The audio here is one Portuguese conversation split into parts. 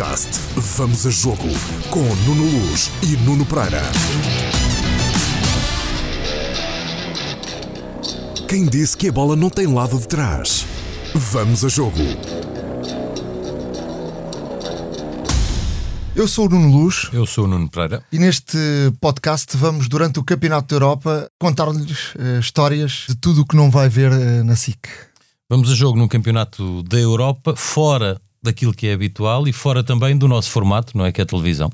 Podcast Vamos a Jogo com Nuno Luz e Nuno Pereira. Quem disse que a bola não tem lado de trás? Vamos a Jogo. Eu sou o Nuno Luz Eu sou o Nuno Pereira. e neste podcast vamos, durante o Campeonato da Europa, contar-lhes eh, histórias de tudo o que não vai ver eh, na SIC. Vamos a jogo no Campeonato da Europa, fora daquilo que é habitual e fora também do nosso formato, não é? Que é a televisão.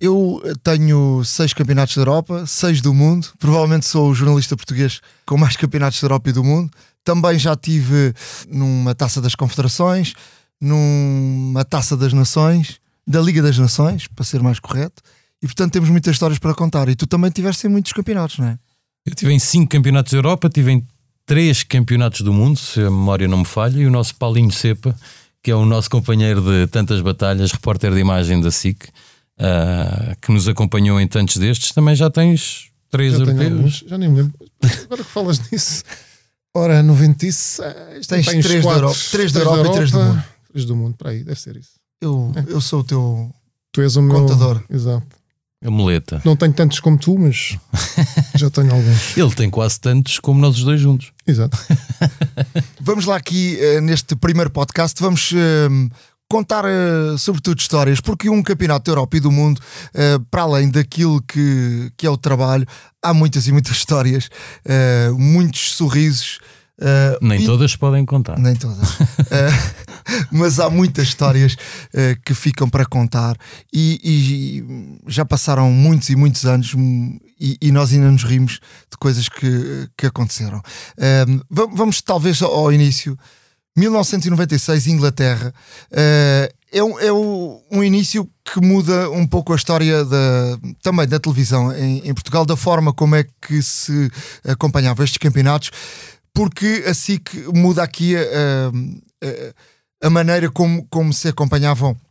Eu eh, tenho seis campeonatos da Europa, seis do mundo. Provavelmente sou o jornalista português com mais campeonatos da Europa e do mundo. Também já tive numa taça das confederações, numa taça das nações, da Liga das Nações, para ser mais correto. E portanto temos muitas histórias para contar. E tu também tiveste em muitos campeonatos, não é? Eu tive em cinco campeonatos da Europa, tive em três campeonatos do mundo, se a memória não me falha, e o nosso Paulinho Cepa, que é o nosso companheiro de tantas batalhas, repórter de imagem da SIC, ah, que nos acompanhou em tantos destes, também já tens três Já europeus. alguns, já nem me lembro. Agora que falas nisso, ora, noventice, eh, isto Tens tem uns três da. Europa- três da Europa e três do mundo. Três do mundo, para aí, deve ser isso. Eu, eu sou o teu. Tu és o meu Contador. Exato. A muleta. Não tenho tantos como tu, mas já tenho alguns. Ele tem quase tantos como nós os dois juntos. Exato. Vamos lá aqui eh, neste primeiro podcast, vamos eh, contar eh, sobretudo histórias, porque um campeonato da Europa e do mundo, para além daquilo que, que é o trabalho, há muitas e muitas histórias, muitos sorrisos. Eh, Nem e- todas podem contar. Nem todas. Eh, mas há muitas histórias eh, que ficam para contar e, e já passaram muitos e muitos anos hum, e, e nós ainda nos rimos de coisas que, que aconteceram. Va- vamos talvez ao, início. 1996, Inglaterra. É um, é um início que muda um pouco a história da, também da televisão em, em Portugal, da forma como é que se acompanhava estes campeonatos, porque a SIC muda aqui a, a- a maneira como, como se acompanhavam. eh,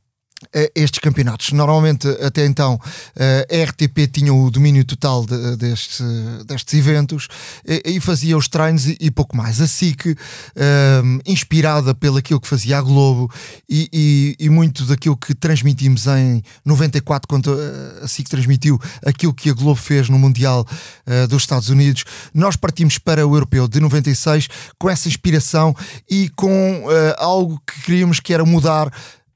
estes campeonatos. Normalmente, até então, eh, a RTP tinha o domínio total de- deste- destes eventos e, e fazia os treinos e, e pouco mais. A SIC, eh, inspirada pelo aquilo que fazia a Globo e, e- muito daquilo que transmitimos em 94, quando eh, a SIC transmitiu aquilo que a Globo fez no Mundial eh, dos Estados Unidos, nós partimos para o Europeu de 96 com essa inspiração e com eh, algo que queríamos que era mudar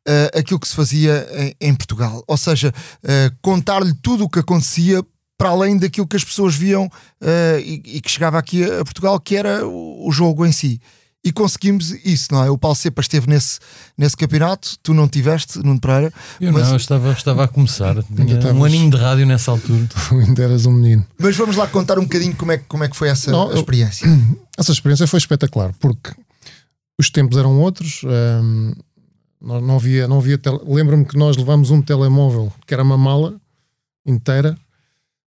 eh, aquilo que se fazia em, em Portugal. Ou seja, eh, contar-lhe tudo o que acontecia para além daquilo que as pessoas viam eh, e, e que chegava aqui a, Portugal, que era o, o jogo em si. E conseguimos isso, não é? O Paulo Cepa esteve nesse, nesse campeonato, tu não tiveste, Nuno Pereira. Eu Mas- não, eu estava, estava a começar. Tinha estavas- um aninho de rádio nessa altura. Tu ainda eras um menino. Mas vamos lá contar um bocadinho como é, que- como é que foi essa Não, eu- experiência. Essa experiência foi espetacular, porque os tempos eram outros. hum, não, havia, não havia tele... Lembro-me que nós levámos um telemóvel que era uma mala inteira.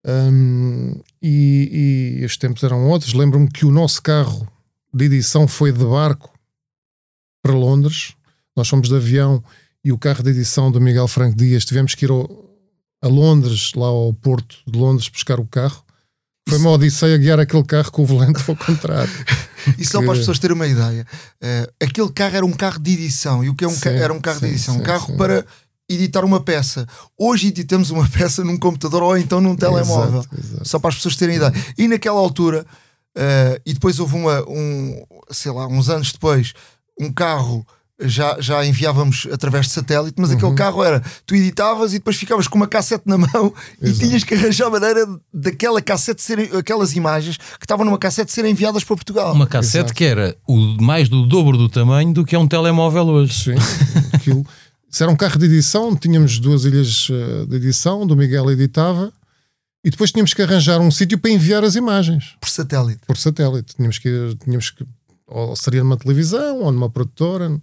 hum, e, e os tempos eram outros. Lembro-me que o nosso carro de edição foi de barco para Londres. Nós fomos de avião e o carro de edição do Miguel Franco Dias tivemos que ir ao- a Londres, lá ao Porto de Londres, buscar o carro. Foi uma odisseia guiar aquele carro com o volante ao contrário. E só para as pessoas terem uma ideia, eh, aquele carro era um carro de edição. E o que é um ca- Sim, era um carro de sim, edição? um sim, carro sim. para editar uma peça. Hoje editamos uma peça num computador ou então num telemóvel. Exato, exato. Só para as pessoas terem ideia. E naquela altura, eh, e depois houve uma, um, sei lá, uns anos depois, um carro. Já, já enviávamos através de satélite, mas aquele carro era tu editavas e depois ficavas com uma cassete na mão e Exato. tinhas que arranjar maneira daquela cassete serem, aquelas imagens que estavam numa cassete serem enviadas para Portugal. Uma cassete Exato. que era o, mais do dobro do tamanho do que é um telemóvel hoje. Sim, aquilo. Isso era um carro de edição, tínhamos duas ilhas eh, de edição, do Miguel editava, e depois tínhamos que arranjar um sítio para enviar as imagens por satélite. por satélite. Tínhamos que, ir- tínhamos que ou seria numa televisão ou numa produtora.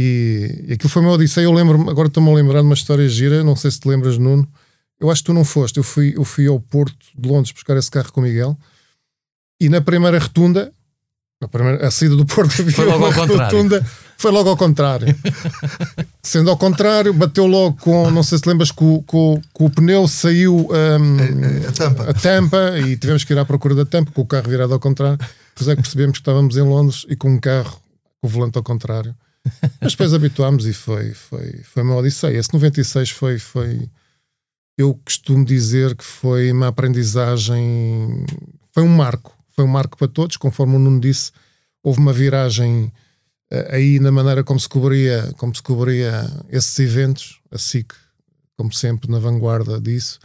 E, e aquilo foi uma odisseia. Eu lembro agora estou-me a lembrar de uma história gira, não sei se te lembras, Nuno. Eu acho que tu não foste. Eu fui, eu fui ao Porto de Londres buscar esse carro com o Miguel, e na primeira rotunda, na primeira, a saída do Porto havia Foi logo uma ao contrário. rotunda, foi logo ao contrário. Sendo ao contrário, bateu logo com, não sei se lembras, com, com, com o pneu saiu hum, A, a tampa. a tampa e tivemos que ir à procura da tampa com o carro virado ao contrário. Depois é que percebemos que estávamos em Londres e com um carro com o volante ao contrário. Mas depois habituámos e foi, foi, foi uma odisseia. Esse 96 foi, foi. Eu costumo dizer que foi uma aprendizagem. Foi um marco. Foi um marco para todos, conforme o Nuno disse. Houve uma viragem uh, aí na maneira como se cobria, como se cobria esses eventos. A SIC, como sempre, na vanguarda disso.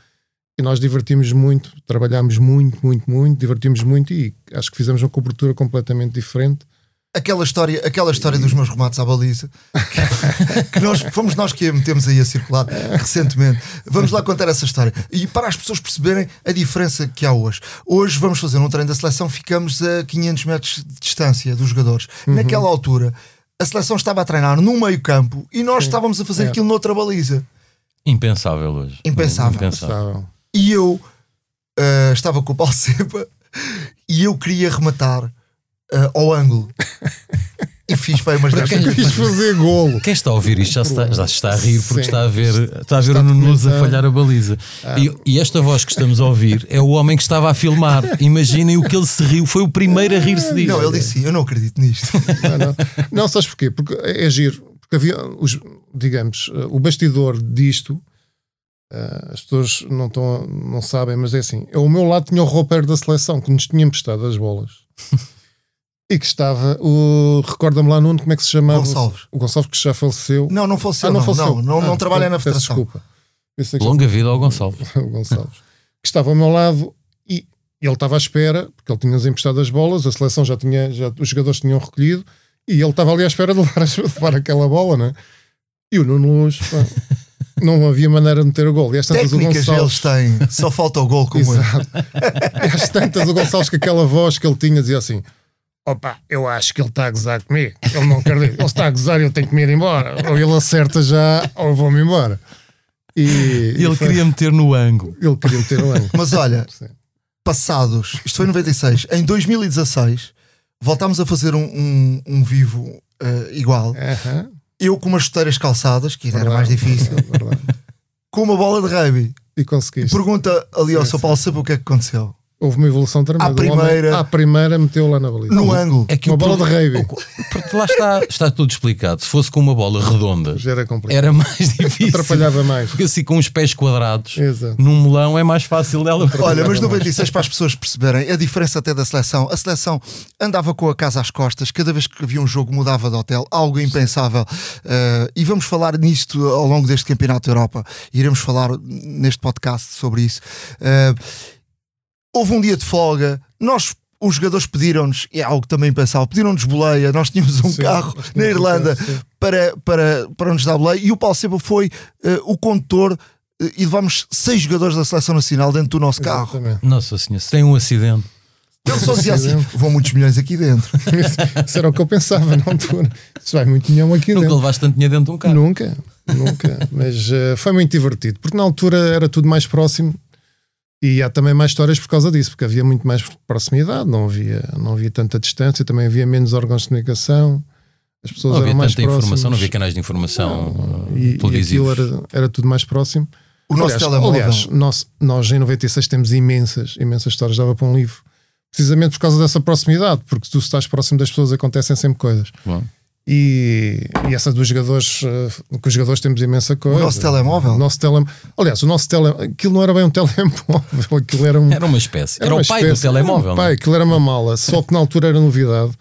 E nós divertimos muito, trabalhámos muito, muito, muito, divertimos muito e acho que fizemos uma cobertura completamente diferente aquela história, aquela história dos meus remates à baliza que, que nós fomos nós que a metemos aí a circular recentemente. Vamos lá contar essa história e para as pessoas perceberem a diferença que há hoje. Hoje vamos fazer um treino da seleção, ficamos a 500 metros de distância dos jogadores. Uhum. Naquela altura, a seleção estava a treinar num meio-campo e nós Sim. estávamos a fazer é. aquilo noutra baliza. Impensável hoje. Impensável. Impensável. E eu uh, estava com o Paulo Sepa e eu queria rematar uh, ao ângulo. e fiz para umas 10 quem quis fazer golo. Quem está a ouvir isto já está, já está a rir porque Sim. está a ver, está a ver o Nuno a falhar a baliza. Ah. E, e, esta voz que estamos a ouvir é o homem que estava a filmar. Imaginem o que ele se riu, foi o primeiro a rir-se disso. Não, ele disse sim, eu não acredito nisto. Não, não. não sabes porquê? Porque é, é giro. Porque havia, os, digamos, o bastidor disto. Uh, as pessoas não, estão, não sabem, mas é assim: eu, o meu lado tinha o roupeiro da seleção que nos tinha emprestado as bolas. E que estava o. Recorda-me lá, Nuno, como é que se chamava? Gonçalves. O Gonçalves que já faleceu. Não, não faleceu. Ah, não, não, faleceu. não, não, ah, não trabalha na Federação. Desculpa. Longa vida ao Gonçalves. o Gonçalves. que estava ao meu lado e ele estava à espera, porque ele tinha-nos emprestado as bolas, a seleção já tinha, já, os jogadores tinham recolhido e ele estava ali à espera de levar, de levar aquela bola, né? E o Nuno Luz, não havia maneira de meter o gol. E às tantas Técnicas o Gonçalves... eles têm, só falta o gol como Exato. e às tantas o Gonçalves com aquela voz que ele tinha dizia assim opa, eu acho que ele está a gozar comigo. Ele não quer dizer, ele está a gozar e eu tenho que me ir embora. Ou ele acerta já, ou eu vou-me embora. E, ele e foi... queria meter no ângulo. Ele queria meter no ângulo. Mas olha, Sim. passados, isto foi em 96, em 2016, voltámos a fazer um, um, um vivo uh, igual. Uh -huh. Eu com umas chuteiras calçadas, que verdade, era mais difícil, com uma bola de rugby. E conseguiste. Pergunta ali ao São Paulo sabe o que é que aconteceu. Houve uma evolução tremenda. À primeira, à primeira meteu lá na baliza. No ângulo. É que uma bola de rave. Porque lá está, está tudo explicado. Se fosse com uma bola redonda, era, era, mais difícil. Atrapalhava mais. Porque assim, com os pés quadrados, Exato. num melão é mais fácil dela. Olha, mas 96 para as pessoas perceberem a diferença até da seleção. A seleção andava com a casa às costas, cada vez que havia um jogo mudava de hotel, algo impensável. Uh, e vamos falar nisto ao longo deste Campeonato da Europa. Iremos falar neste podcast sobre isso. Uh, houve um dia de folga, nós os jogadores pediram-nos, é algo que também pensava, pediram-nos boleia, nós tínhamos um sim, carro na Irlanda para, para, para nos dar boleia e o Paulo Seba foi uh, o condutor uh, e levámos seis jogadores da Seleção Nacional dentro do nosso Exatamente. carro. Nossa Senhora, se tem um acidente. Ele só dizia assim: vão muitos milhões aqui dentro. Isso era o que eu pensava na altura. Isso vai muito milhão aqui Nunca dentro. Nunca levaste tanto dinheiro dentro de um carro. Nunca, nunca. Mas uh, foi muito divertido, porque na altura era tudo mais próximo e há também mais histórias por causa disso, porque havia muito mais proximidade, não havia, não havia tanta distância, também havia menos órgãos de comunicação, as pessoas não eram mais próximas. informação, não havia canais de informação não, e, televisivos. E era, era tudo mais próximo. O nosso aliás, telemóvel. Aliás, nós, nós em 96 temos imensas, imensas histórias, dava para um livro. Precisamente por causa dessa proximidade, porque tu estás próximo das pessoas acontecem sempre coisas. Bom. E, e essa dos jogadores, uh, com os jogadores temos imensa coisa. O nosso telemóvel? O nosso tele... Aliás, o nosso tele... aquilo não era bem um telemóvel, aquilo era um... Era uma espécie. Era, era o pai espécie. do telemóvel. Era um pai, é? aquilo era uma mala, só que na altura era novidade,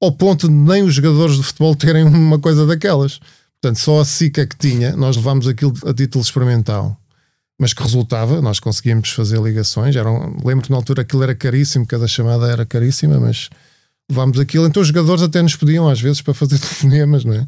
ao ponto de nem os jogadores de futebol terem uma coisa daquelas. Portanto, só a SICA que tinha, nós levámos aquilo a título experimental, mas que resultava, nós conseguíamos fazer ligações. Eram... Lembro que na altura aquilo era caríssimo, cada chamada era caríssima, mas levámos aquilo. Então os jogadores até nos pediam às vezes para fazer telefonemas, não é?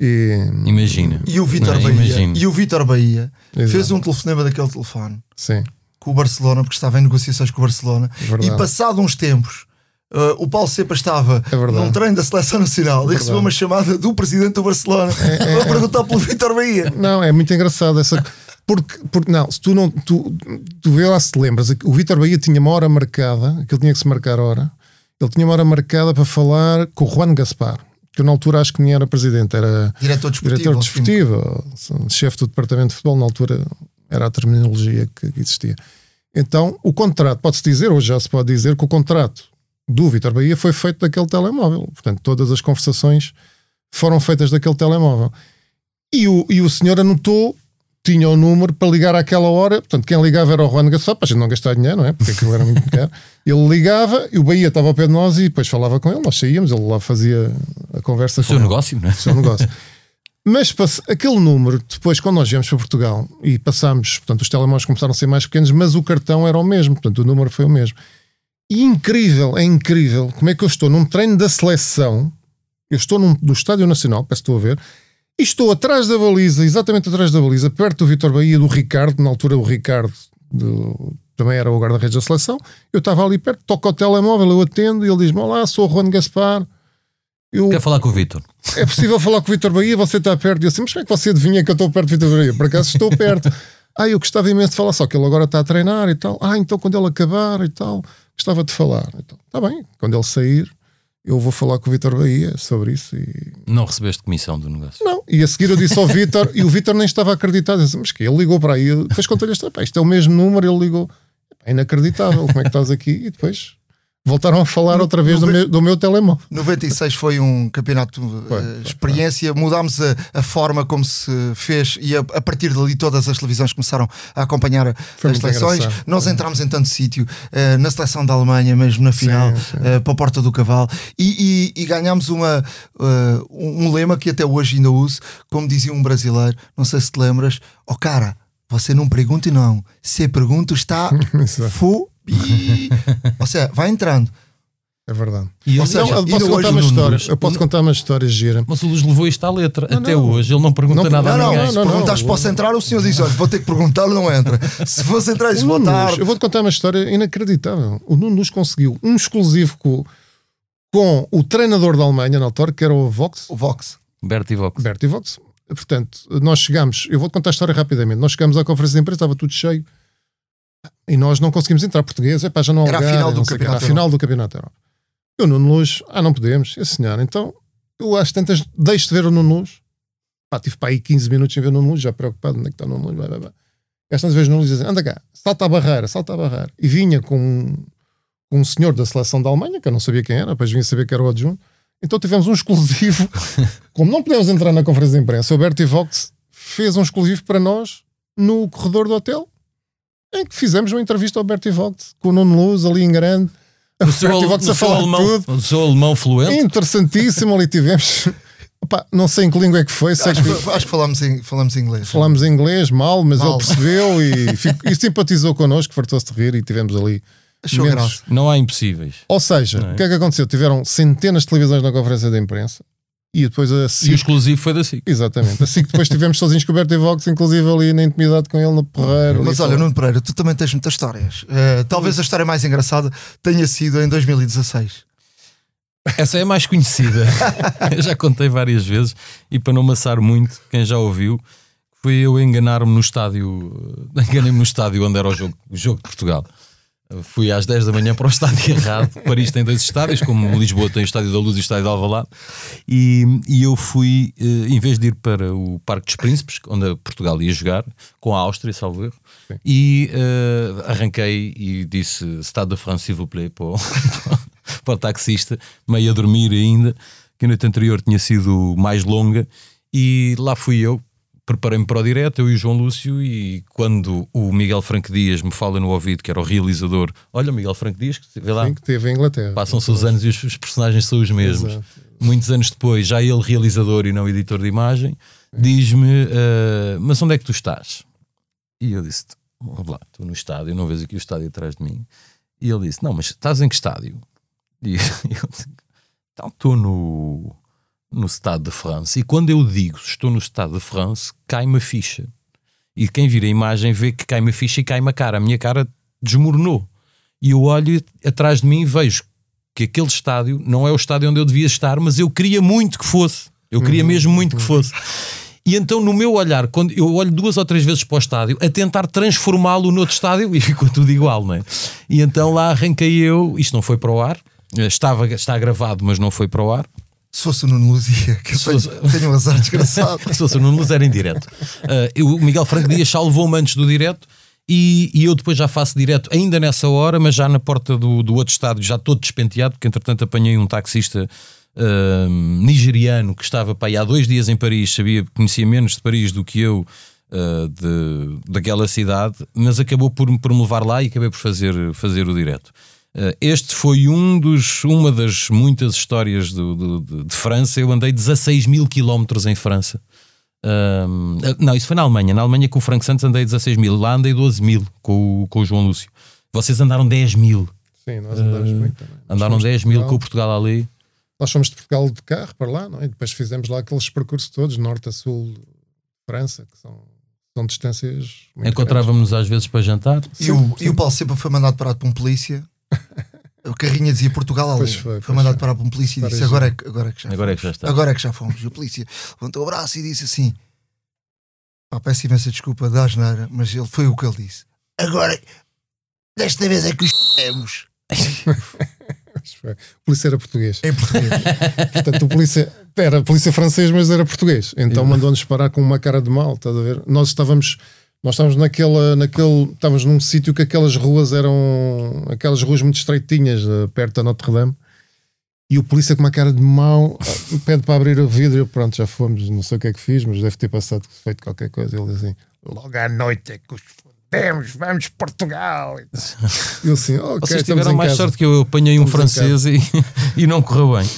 E, imagina. E o Vitor é? Bahia, imagina. e o Vitor Bahia fez um telefonema daquele telefone Sim. com o Barcelona, porque estava em negociações com o Barcelona. Verdade. E passado uns tempos, uh, o Paulo Sepa estava é num treino da Seleção Nacional é e recebeu uma chamada do presidente do Barcelona é, é, para perguntar pelo Vitor Bahia. Não, é muito engraçado essa. Porque, porque não, se tu não, tu, tu vê lá se te lembras, o Vitor Bahia tinha uma hora marcada, que ele tinha que se marcar a hora ele tinha uma hora marcada para falar com o Juan Gaspar, que na altura acho que nem era presidente, era diretor desportivo, diretor desportivo chefe do departamento de futebol, na altura era a terminologia que existia. Então, o contrato, pode-se dizer, hoje já se pode dizer, que o contrato do Vitor Bahia foi feito daquele telemóvel. Portanto, todas as conversações foram feitas daquele telemóvel. E o, e o senhor anotou, tinha o número para ligar àquela hora. Portanto, quem ligava era o Juan Gaspar, para a gente não gastar dinheiro, não é? Porque aquilo era muito caro. Ele ligava e o Bahia estava ao pé de nós e depois falava com ele. Nós saíamos, ele lá fazia a conversa O com seu ele. negócio, não é? O seu negócio. Mas aquele número, depois, quando nós viemos para Portugal e passámos, portanto, os telemóveis começaram a ser mais pequenos, mas o cartão era o mesmo, portanto, o número foi o mesmo. E incrível, é incrível como é que eu estou num treino da seleção, eu estou num, do Estádio Nacional, peço que estou a ver, e estou atrás da baliza, exatamente atrás da baliza, perto do Vitor Bahia, do Ricardo, na altura o Ricardo do- também era o guarda-redes da seleção, eu estava ali perto, toco ao telemóvel, eu atendo, e ele diz-me, olá, sou o Juan Gaspar, eu, Quer falar com o Vitor? é possível falar com o Vitor Bahia, você está perto. E eu assim, mas como é que você adivinha que eu estou perto do Vitor Bahia? Por acaso estou perto. ah, eu gostava imenso de falar, só que ele agora está a treinar e tal. Ah, então quando ele acabar e tal, gostava de falar. Então, está bem, quando ele sair, eu vou falar com o Vitor Bahia sobre isso. E... Não recebeste comissão do negócio. Não, e a seguir eu disse ao Vitor, e o Vitor nem estava acreditado. Disse, mas que ele ligou para aí, depois contei-lhe isto é o mesmo número, ele ligou. É inacreditável, como é que estás aqui? E depois voltaram a falar outra vez do meu, do meu telemóvel. 96 foi um campeonato Foi, eh, foi, experiência, mudámos a, a forma como se fez e a, a partir dali todas as televisões começaram a acompanhar Foi as seleções. engraçado. Nós entramos em tanto sítio, eh, na seleção da Alemanha, mesmo na final, sim. eh, para a Porta do Cavalo, e, e, e ganhámos uma, eh, um lema que até hoje ainda uso, como dizia um brasileiro, não sei se te lembras, ó cara, você não pergunte não, se pergunta está Exato. Ou seja, vai entrando. É verdade. E ele- seja, Não, eu posso contar uma história. Luz- Eu posso contar uma história gira. Mas o Luz levou isto à letra. Não, Até não. hoje ele não pergunta Não, nada Não, a não, ninguém. se não, não. perguntares posso entrar, o senhor diz: olha, vou ter que perguntar, não entra. Se fosse entrar, diz boa tarde. eu vou-te contar uma história inacreditável. O Nuno Luz conseguiu um exclusivo com, com o treinador da Alemanha na altura, que era o Vox, O Vox. Bertie Vox. Bertie Vox. Portanto, nós chegamos, eu vou-te contar a história rapidamente. Nós chegamos à conferência de imprensa, estava tudo cheio e nós não conseguimos entrar. Português, epá, já não há Era a lugar, final do Campeonato era a final do Campeonato Europa. E o Nuno Luz, ah, não podemos, esse senhor. Então, eu às tantas deixo de ver o Nuno Luz. Pá, tive para aí 15 minutos sem ver o Nuno Luz, já preocupado, onde é que está o Nuno Luz? Blá, blá, blá. E às tantas vezes o Nuno Luz anda cá, salta a barreira, salta a barreira. E vinha com um, um senhor da seleção da Alemanha, que eu não sabia quem era, depois vinha saber que era o adjunto. Então tivemos um exclusivo. Como não podemos entrar na conferência de imprensa, o Bertie Vox fez um exclusivo para nós no corredor do hotel, em que fizemos uma entrevista ao Bertie Vox, com o Nuno Luz ali em grande. O seu, Bertie Vox a falar alemão, tudo. o seu alemão fluente. Interessantíssimo, ali tivemos. Opa, não sei em que língua é que foi, Acho, que que- acho que falamos, em, falamos inglês. falámos em inglês mal, mas Mal. ele percebeu e, fico- e simpatizou connosco, fartou-se de rir e tivemos ali. Achou graça. Não há impossíveis. Ou seja, é? o que é que aconteceu? Tiveram centenas de televisões na conferência de imprensa e depois a E o SIC. exclusivo foi da SIC. Exatamente. Assim que depois estivemos sozinhos com o Bertie Vox, inclusive ali na intimidade com ele no Perreiro. ali Mas olha. Nuno Pereira, tu também tens muitas histórias. Eh, talvez a história mais engraçada tenha sido em 2016. Essa é a mais conhecida. eu já contei várias vezes e para não maçar muito, quem já ouviu, foi eu enganar-me no estádio. Enganei-me no estádio onde era o jogo, o jogo de Portugal. Fui às 10 da manhã para o estádio errado. Paris tem dois estádios, como Lisboa tem o Estádio da Luz e o Estádio de Alvalade. E, e eu fui, eh, em vez de ir para o Parque dos Príncipes, onde Portugal ia jogar, com a Áustria, salvo erro, e eh, arranquei e disse Estado de France, s'il vous plaît, para o, para o taxista, meio a dormir ainda, que a noite anterior tinha sido mais longa, e lá fui eu, preparei-me para o direto, eu e o João Lúcio, e quando o Miguel Franco Dias me fala no ouvido, que era o realizador, olha o Miguel Franco Dias, que vê lá, Sim, que teve em Inglaterra. passam-se os anos e os, os personagens são os mesmos. Exato. Muitos anos depois, já ele realizador e não editor de imagem, diz-me, "Ah, mas onde é que tu estás? E eu disse, lá, estou no estádio, não vês aqui o estádio atrás de mim. E ele disse, não, mas estás em que estádio? E eu disse, então estou no, no Estado de France. E quando eu digo estou no Estado de France, cai-me a ficha. E quem vira a imagem vê que cai-me a ficha e cai-me a cara. A minha cara desmoronou. E eu olho atrás de mim e vejo que aquele estádio não é o estádio onde eu devia estar, mas eu queria muito que fosse. Eu queria mesmo muito que fosse. E então, no meu olhar, quando eu olho duas ou três vezes para o estádio, a tentar transformá-lo noutro estádio e ficou tudo igual, não é? E então lá arranquei eu, isto não foi para o ar, estava, está gravado, mas não foi para o ar. Se fosse o Nuno Luzia, que eu tenho, fosse- tenho um azar desgraçado. Se fosse o Nuno Luz era em direto. Ah, eu- o Miguel Franco Dias salvou-me antes do direto e, e eu depois já faço direto, ainda nessa hora, mas já na porta do, do outro estádio, já todo despenteado, porque entretanto apanhei um taxista uh, nigeriano que estava para aí há dois dias em Paris, sabia, conhecia menos de Paris do que eu uh, de, daquela cidade, mas acabou por, por me levar lá e acabei por fazer, fazer o direto. Uh, este foi um dos, uma das muitas histórias do, do, de, de França. Eu andei 16 mil quilómetros em França. Um, não, isso foi na Alemanha. Na Alemanha com o Frank Santos andei 16 mil. Lá andei 12 mil com, o, com o João Lúcio. Vocês andaram 10 mil. Sim, nós andamos uh, muito também. Andaram 10 mil com o Portugal ali. Nós fomos de Portugal de carro para lá, não é? E depois fizemos lá aqueles percursos todos, norte a sul de França, que são, são distâncias. Encontrávamos-nos às vezes para jantar. E, o, e o Paulo sempre foi mandado parar por um polícia. O carrinha dizia Portugal ali. Foi, foi, mandado parar por um polícia e disse: agora é, que, agora, é que já agora é que já está. Agora é que já fomos. E o polícia levantou o braço e disse assim: Pá, peço imensa desculpa da asneira, mas ele foi o que ele disse. Agora, desta vez é que os temos. o polícia era português. Em português. Portanto, o polícia era polícia francês, mas era português. Então mandou-nos parar com uma cara de mal, estás a ver? Nós estávamos. Nós estávamos naquela, naquele, estávamos num sítio que aquelas ruas eram aquelas ruas muito estreitinhas, eh, perto da Notre Dame, e o polícia com uma cara de mal eh, pede para abrir o vidro. Eu, pronto, já fomos, não sei o que é que fiz, mas deve ter passado feito qualquer coisa. Ele diz assim: logo à noite é que os temos, vamos Portugal. Eu assim, ok, Vocês tiveram mais casa. sorte que eu, eu apanhei um francês e, e não correu bem.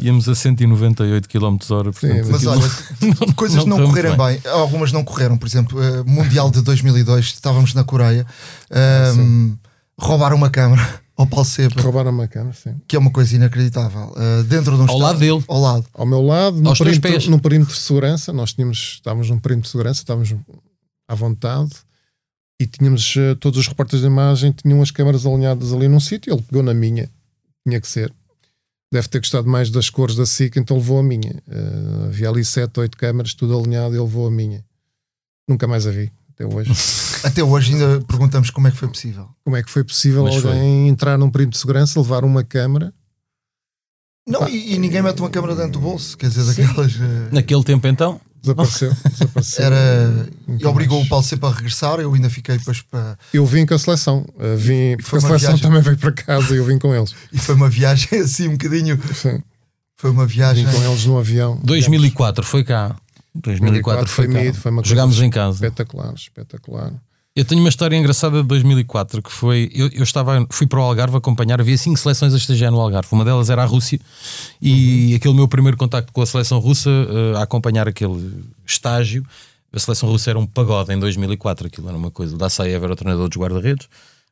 Íamos a 198 km hora. Portanto, Sim, mas olha, não, coisas não, não correram bem. bem. Algumas não correram. Por exemplo, uh, Mundial de 2002, estávamos na Coreia, uh, roubaram uma câmara ao Paulo Sepa. Roubaram uma câmara, sim. Que é uma coisa inacreditável. Uh, dentro de um Ao lado dele. Ao lado. Ao meu lado, no perímetro, no perímetro de segurança. Nós tínhamos, estávamos num perímetro de segurança, estávamos à vontade e tínhamos uh, todos os repórteres de imagem tinham as câmaras alinhadas ali num sítio. Ele pegou na minha, tinha que ser. Deve ter gostado mais das cores da SIC, então levou a minha. Uh, havia ali sete, oito câmaras, tudo alinhado, e ele levou a minha. Nunca mais a vi, até hoje. até hoje ainda perguntamos como é que foi possível. Como é que foi possível Mas alguém foi. entrar num perímetro de segurança, levar uma câmara não, e, e, ninguém mete uma câmera dentro do bolso, quer dizer, daquelas. Uh... Naquele tempo então? Desapareceu. desapareceu. Era, e obrigou mais. o Paulo sempre a regressar. Eu ainda fiquei depois para. Eu vim com a seleção. Uh, vim, porque a seleção viagem... também veio para casa e eu vim com eles. e foi uma viagem assim um bocadinho. Sim. Foi uma viagem. Vim com eles no avião. 2004 foi cá. 2004, 2004 foi, foi cá. Foi uma Jogámos em casa. Espetacular, espetacular. Eu tenho uma história engraçada de 2004 que foi. Eu, eu estava, fui para o Algarve acompanhar, havia cinco seleções a estagiar no Algarve. Uma delas era a Rússia e uhum. aquele meu primeiro contacto com a seleção russa uh, a acompanhar aquele estágio. A seleção russa era um pagode em 2004, aquilo era uma coisa. O Dassaev era o treinador dos guarda-redes,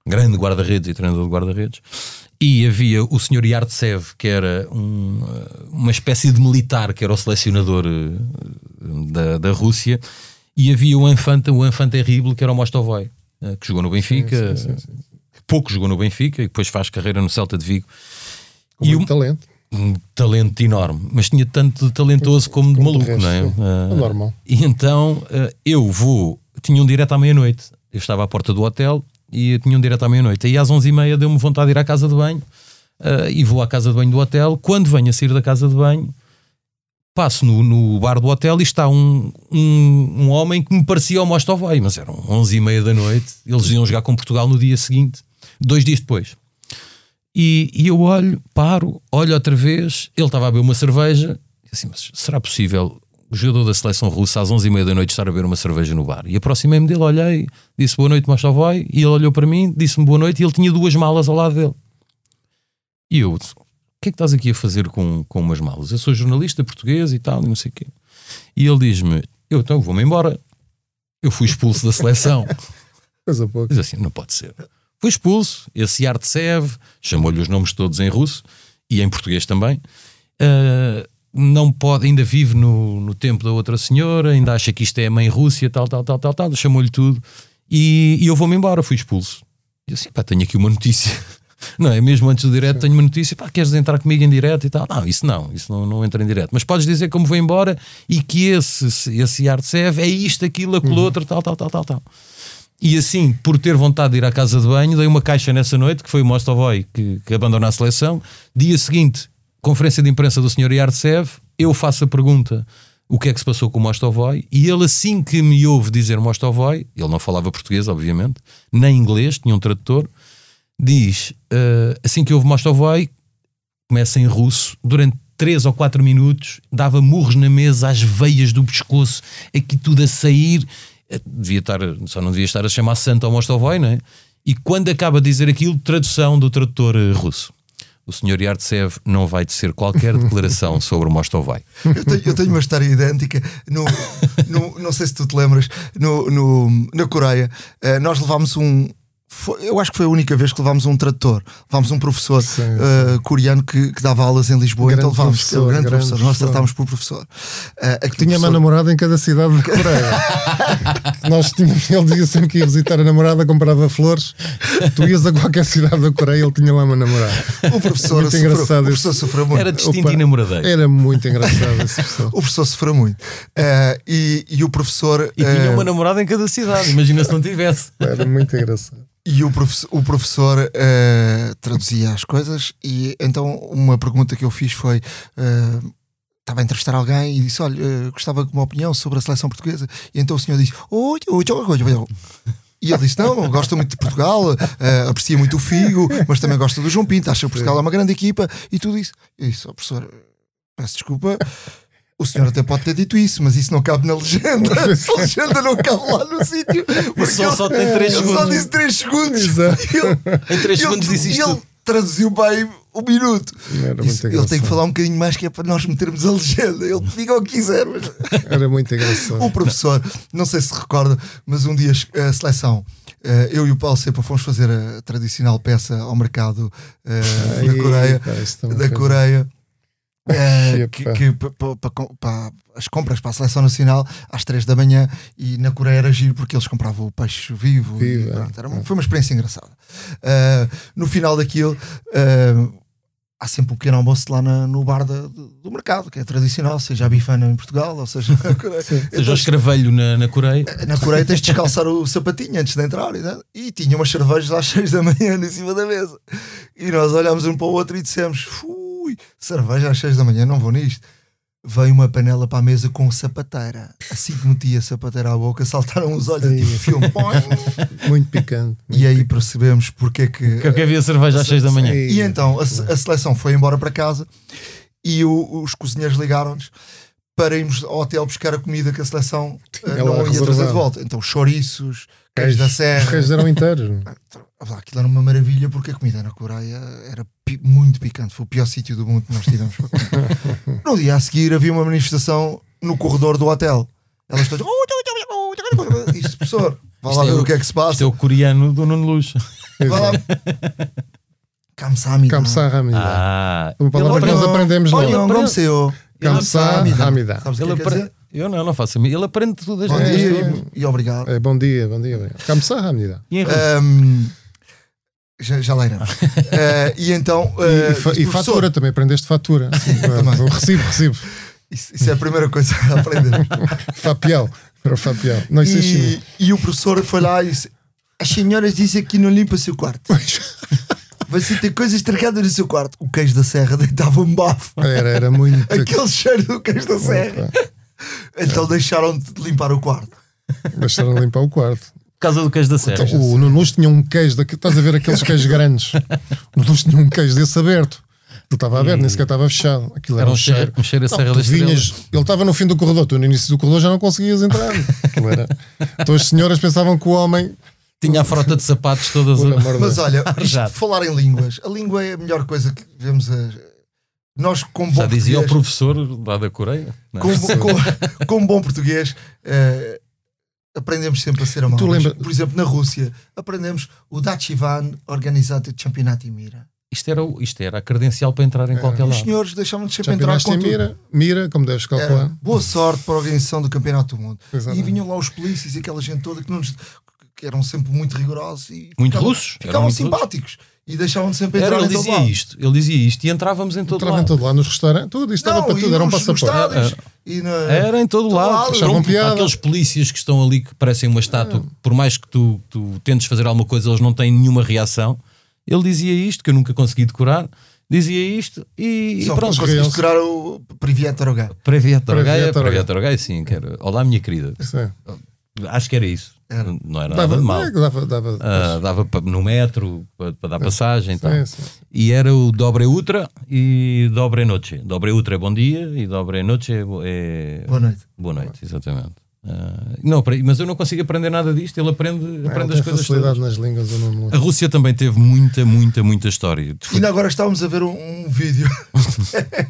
grande guarda-redes e treinador de guarda-redes. E havia o senhor Yartsev, que era um, eh, uma espécie de militar, que era o selecionador uh, da, da Rússia e havia o Infante, o Infante Terrible, que era o Mostovoi, eh, que jogou no Benfica, sim, sim, sim, pouco jogou no Benfica e depois faz carreira no Celta de Vigo. Com e um talento. Um talento enorme, mas tinha tanto de talentoso como, como de maluco, resto, não é? Uh, é normal. E então uh, eu vou, tinha um direto à meia-noite. Eu estava à porta do hotel e tinha um direto à meia-noite. Aí às onze e meia deu-me vontade de ir à casa de banho uh, e vou à casa de banho do hotel. Quando venho a sair da casa de banho, passo no, no, bar do hotel e está um, um, um homem que me parecia o Mostovoi, mas eram 11 e meia da noite. Eles iam jogar com Portugal no dia seguinte, dois dias depois. E, e eu olho, paro, olho outra vez. Ele estava a beber uma cerveja. E assim, mas será possível o jogador da seleção russa às 11 e meia da noite estar a beber uma cerveja no bar? E aproximei-me dele, olhei, disse boa noite, Mostovoi. E ele olhou para mim, disse-me boa noite. E ele tinha duas malas ao lado dele. E eu que é que estás aqui a fazer com, com umas malas? Eu sou jornalista português e tal, e não sei o quê. E ele diz-me, eu então vou-me embora. Eu fui expulso da seleção. Coisa pouco. Diz assim, não pode ser. Fui expulso, esse Artsev, chamou-lhe os nomes todos em russo e em português também. Uh, não pode, ainda vive no, no tempo da outra senhora, ainda acha que isto é a mãe Rússia, tal, tal, tal, tal, tal. Chamou-lhe tudo e, e eu vou-me embora, fui expulso. E assim, pá, tenho aqui uma notícia não é? Mesmo antes do direto tenho uma notícia, pá, queres entrar comigo em direto e tal? Não, isso não, isso não, não entra em direto. Mas podes dizer como vou embora e que esse, esse Artsev é isto, aquilo, aquilo uhum. outro, tal, tal, tal, tal, tal. E assim, por ter vontade de ir à casa de banho, dei uma caixa nessa noite, que foi o Mostovoy que, que abandona a seleção. Dia seguinte, conferência de imprensa do Sr. Yartsev, eu faço a pergunta o que é que se passou com o Mostovoy e ele assim que me ouve dizer Mostovoy, ele não falava português obviamente, nem inglês, tinha um tradutor, diz, uh, assim que houve Mostovoi, começa em russo, durante 3 ou 4 minutos, dava murros na mesa, às veias do pescoço, aqui tudo a sair. Eh, Devia estar, só não devia estar a chamar Santo ao Mostovoi, não é? E quando acaba de dizer aquilo, tradução do tradutor eh, russo. O senhor Yartsev não vai tecer qualquer declaração sobre o Mostovoi. Eu tenho, eu tenho uma história idêntica. No, no- não sei se tu te lembras, no, no- na Coreia, nós levámos um. Foi- eu acho que foi a única vez que levámos um tradutor. Levámos um professor Sim, eh, coreano que, que dava aulas em Lisboa. Grande então levámos professor, um grande, grande professor. Nós professor. tratávamos por professor. Aquele Tinha uma professor- namorada em cada cidade da Coreia. Nós tínhamos, ele dizia sempre que ia visitar a namorada, comprava flores. Tu ias a qualquer cidade da Coreia, ele tinha lá uma namorada. O professor, Muito sofreu, engraçado o professor esse- sofreu muito. Era distinto Opa, e namoradeiro. Era muito engraçado esse pessoal. O professor sofreu muito. Eh, e, e o professor. E tinha uma namorada em cada cidade, imagina se não tivesse. Era muito engraçado. E o professor, o professor eh, traduzia as coisas, e então uma pergunta que eu fiz foi: eh, estava a entrevistar alguém e disse: Olha, eh, gostava de uma opinião sobre a seleção portuguesa. E então o senhor disse: Oi, oi, oi, oi, oi, oi." E ele disse: Não, gosta muito de Portugal, eh, aprecia muito o Figo, mas também gosta do João Pinto, acha que Portugal é uma grande equipa e tudo isso. Eu disse: oh, professor, peço desculpa. O senhor até pode ter dito isso, mas isso não cabe na legenda. A legenda não cabe lá no sítio. som ele- só tem três ele Só segundos. disse 3 segundos. Exato. Ele- Em 3 e ele- segundos disse e isto. ele traduziu bem o minuto. Era muito Isso, ele tem que falar um bocadinho mais que é para nós metermos a legenda. Ele diga o que quiser. Mas... Era muito engraçado. O professor, não sei se recorda, mas um dia a seleção, eh, eu e o Paulo Sepa fomos fazer a tradicional peça ao mercado eh, da Coreia. Da Coreia. Eh, Epá. que, que pa- pa- pa- com- pa- as compras para a seleção nacional às 3 da manhã e na Coreia era giro porque eles compravam o peixe vivo, e Vivo, é. pronto, era uma- foi uma experiência engraçada. Eh, no final daquilo eh, há sempre um pequeno almoço lá na- no bar da- do, do mercado, que é tradicional, seja a bifana em Portugal, ou seja na Coreia. Seja Então, o escravelho na, na Coreia. na Coreia tens de descalçar o sapatinho antes de entrar e, tal. e tinha umas cervejas às 6 da manhã em cima da mesa. E nós olhámos um para o outro e dissemos: Fui, cerveja às 6 da manhã, não vou nisto. Veio uma panela para a mesa com sapateira. Assim que meti a sapateira à boca, saltaram os olhos, Ai. tipo filme. Muito picante. e aí percebemos porque é que. Que eu havia cerveja às 6 da manhã. E então a, a seleção foi embora para casa e o- os cozinheiros ligaram-nos para irmos ao hotel buscar a comida que a seleção eh, Ela não ia trazer de volta. Então, chouriços, queijo da Os serra. queijos eram inteiros. Lá, Aquilo era uma maravilha porque a comida na Coreia era pi- muito picante. Foi o pior sítio do mundo que nós tivemos. para comer. no dia a seguir havia uma manifestação no corredor do hotel. Elas todas. Isso, professor, vá lá Isto é ver o- o que é que se Isto passa. é o coreano do Nuno Luz. Vá lá. Kamsamida. Kamsahamnida. Ah, Uma palavra ele que nós aprende- aprendemos lá. Olha, como seu. Kamsahamida. Sabes o que ele é que quer apre- dizer? Eu não, eu não faço a mim. Ele aprende tudo Bom dia e, e obrigado. É, bom dia, bom dia. obrigado. Kamsahamida. E em russo? Ahm, já, já lá iremos. Eh, e então. E, eh, e fa- e fatura, também aprendeste fatura. também. o recibo, recibo. Isso, isso é a primeira coisa a aprender. Fapial. Era o Fapial. Não, isso é e, chinês. e o professor foi lá e disse: As senhoras dizem que não limpa o seu quarto. Você tem coisas estragadas no seu quarto. O queijo da serra deitava um bafo. Era, era muito. Aquele cheiro do queijo da serra. Então deixaram de limpar o quarto. Deixaram de limpar o quarto. Por causa do queijo da serra. Então, o Nuno tinha um queijo daqui, estás a ver aqueles queijos grandes. O Nuno tinha um queijo desse aberto. Ele estava aberto, nem sequer estava fechado. Aquilo era, Era um cheiro, um cheiro a Não, Serra Estrela. vinhas, ele estava no fim do corredor, tu no início do corredor já não conseguias entrar. Era- Então as senhoras pensavam que o homem. Tinha a frota de sapatos todas. De Mas olha, isto falar em línguas, a língua é a melhor coisa que vemos. A... Nós, como bom Já dizia o português, professor lá da Coreia. não é? como, como, como bom português, eh, aprendemos sempre a ser amados. Tu lembra- Por exemplo, na Rússia, aprendemos o Dachivan Organizado de Campeonato em Mira. Isto, era, isto era a credencial para entrar em qualquer Os lado. senhores deixavam-nos sempre entrar com em tudo. mira, mira, como deves calcular. Era boa sorte para a organização do Campeonato do Mundo. Exatamente. E vinham lá os polícias e aquela gente toda que, nos- que eram sempre muito rigorosos e Muito ficavam, russos, Ficavam simpáticos e deixavam-nos sempre entrar Era, ele em dizia lado. isto, ele dizia isto e entrávamos em todo Entrava em lado. todo lado, nos restaurantes, tudo, isto estava para e tudo, era um passaporte. estádios e na- Era em todo Todo lado. lado. Piada. Aqueles polícias que estão ali que parecem uma estátua, por mais que tu, tu tentes fazer alguma coisa, eles não têm nenhuma reação. Ele dizia isto, que eu nunca consegui decorar. Dizia isto e, e Só pronto. conseguiste decorar o Priviet Arogá. Previat Previat Orgai, Orgai. Previat Orgai, sim. Que era, Olá, minha querida. Sim. Acho que era isso. Era. Não era Dava, nada de mal. é, dava, dava, Ah, dava pa- no metro para, para dar passagem e tal. sim, sim. E era o Dobre Utra e Dobre Noche. Dobre Utra é bom dia e Dobre Noche é, é Boa noite. boa noite, exatamente. Ah, não, para- mas eu não consigo aprender nada disto. Ele aprende, É, aprende as coisas facilidade todas. nas línguas. A Rússia também teve muita, muita, muita história. E ainda agora estávamos a ver um, um vídeo.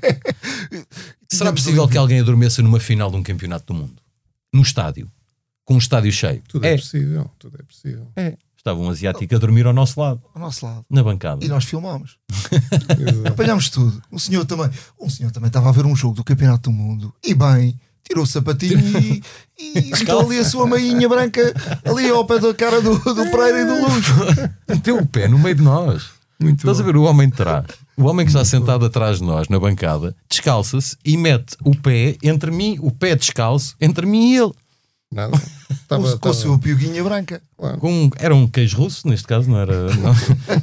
Será possível que alguém adormeça numa final de um campeonato do mundo? No estádio? Com um estádio cheio? Tudo é. é. possível. Tudo é possível. Estava um asiático a dormir ao nosso lado, Ao nosso lado. na bancada. E nós filmámos. Apanhámos tudo. O senhor também. O senhor também estava a ver um jogo do Campeonato do Mundo. E bem, tirou o sapatinho e, e meteu ali a sua meinha branca ali ao pé da cara do, do Pereira e do Luz. Meteu o pé no meio de nós. Muito Estás a bom. ver o homem de trás? O homem que está sentado atrás de nós na bancada descalça-se e mete o pé entre mim, o pé descalço, entre mim e ele. Nada. Com, Tava, com a sua piuguinha branca. claro. Com, era um queijo russo, neste caso, não era, não,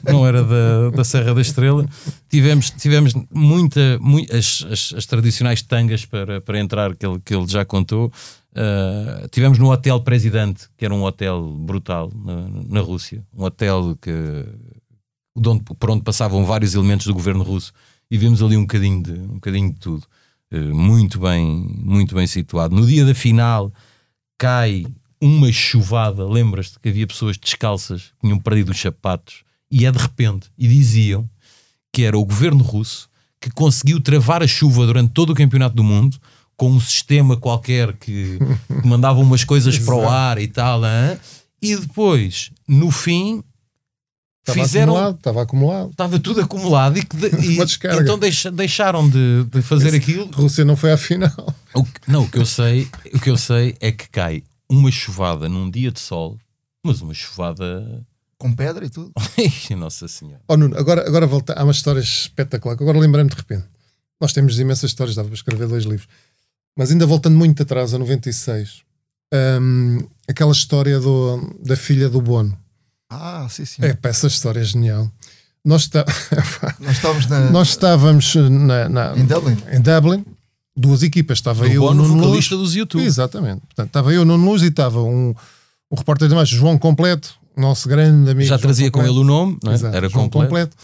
não era da, da Serra da Estrela. Tivemos, tivemos muita, mui- as, as, as tradicionais tangas para, para entrar, que ele, que ele já contou. Uh, tivemos no Hotel Presidente, que era um hotel brutal na, na Rússia, um hotel que, de onde, por onde passavam vários elementos do governo russo, e vimos ali um bocadinho de, um bocadinho de tudo. Uh, muito bem, muito bem situado. No dia da final cai uma chuvada, lembras-te que havia pessoas descalças que tinham perdido os sapatos e é de repente, e diziam que era o governo russo que conseguiu travar a chuva durante todo o campeonato do mundo com um sistema qualquer que, que mandava umas coisas para o ar e tal, hã? e depois, no fim, Estava fizeram acumulado. Estava acumulado. estava tudo acumulado e, que de- e- então deixa- deixaram de, de fazer aquilo. A Rússia não foi à final. O que- não, o que eu sei, o que eu sei é que cai uma chuvada num dia de sol, mas uma chuvada. Com pedra e tudo. Nossa Senhora. Oh, Nuno, agora, agora volta. Há uma história espetacular. que Agora lembrei-me de repente. Nós temos imensas histórias, dava para escrever dois livros. Mas ainda voltando muito atrás, a 96, hum, aquela história do, da filha do Bono. Ah, sim, sim. É, pá, essa história é genial. Nós, está- Nós estávamos na, nós estávamos na, na- em Dublin. em Dublin, duas equipas. Estava Do eu, Bono, o Nuno Luz. dos YouTube. Exatamente. Portanto, estava eu, Nuno Luz, e estava um, um repórter de imagem, João Completo, nosso grande amigo. Já João trazia com Completo. ele o nome, não é? Exato, era João completo.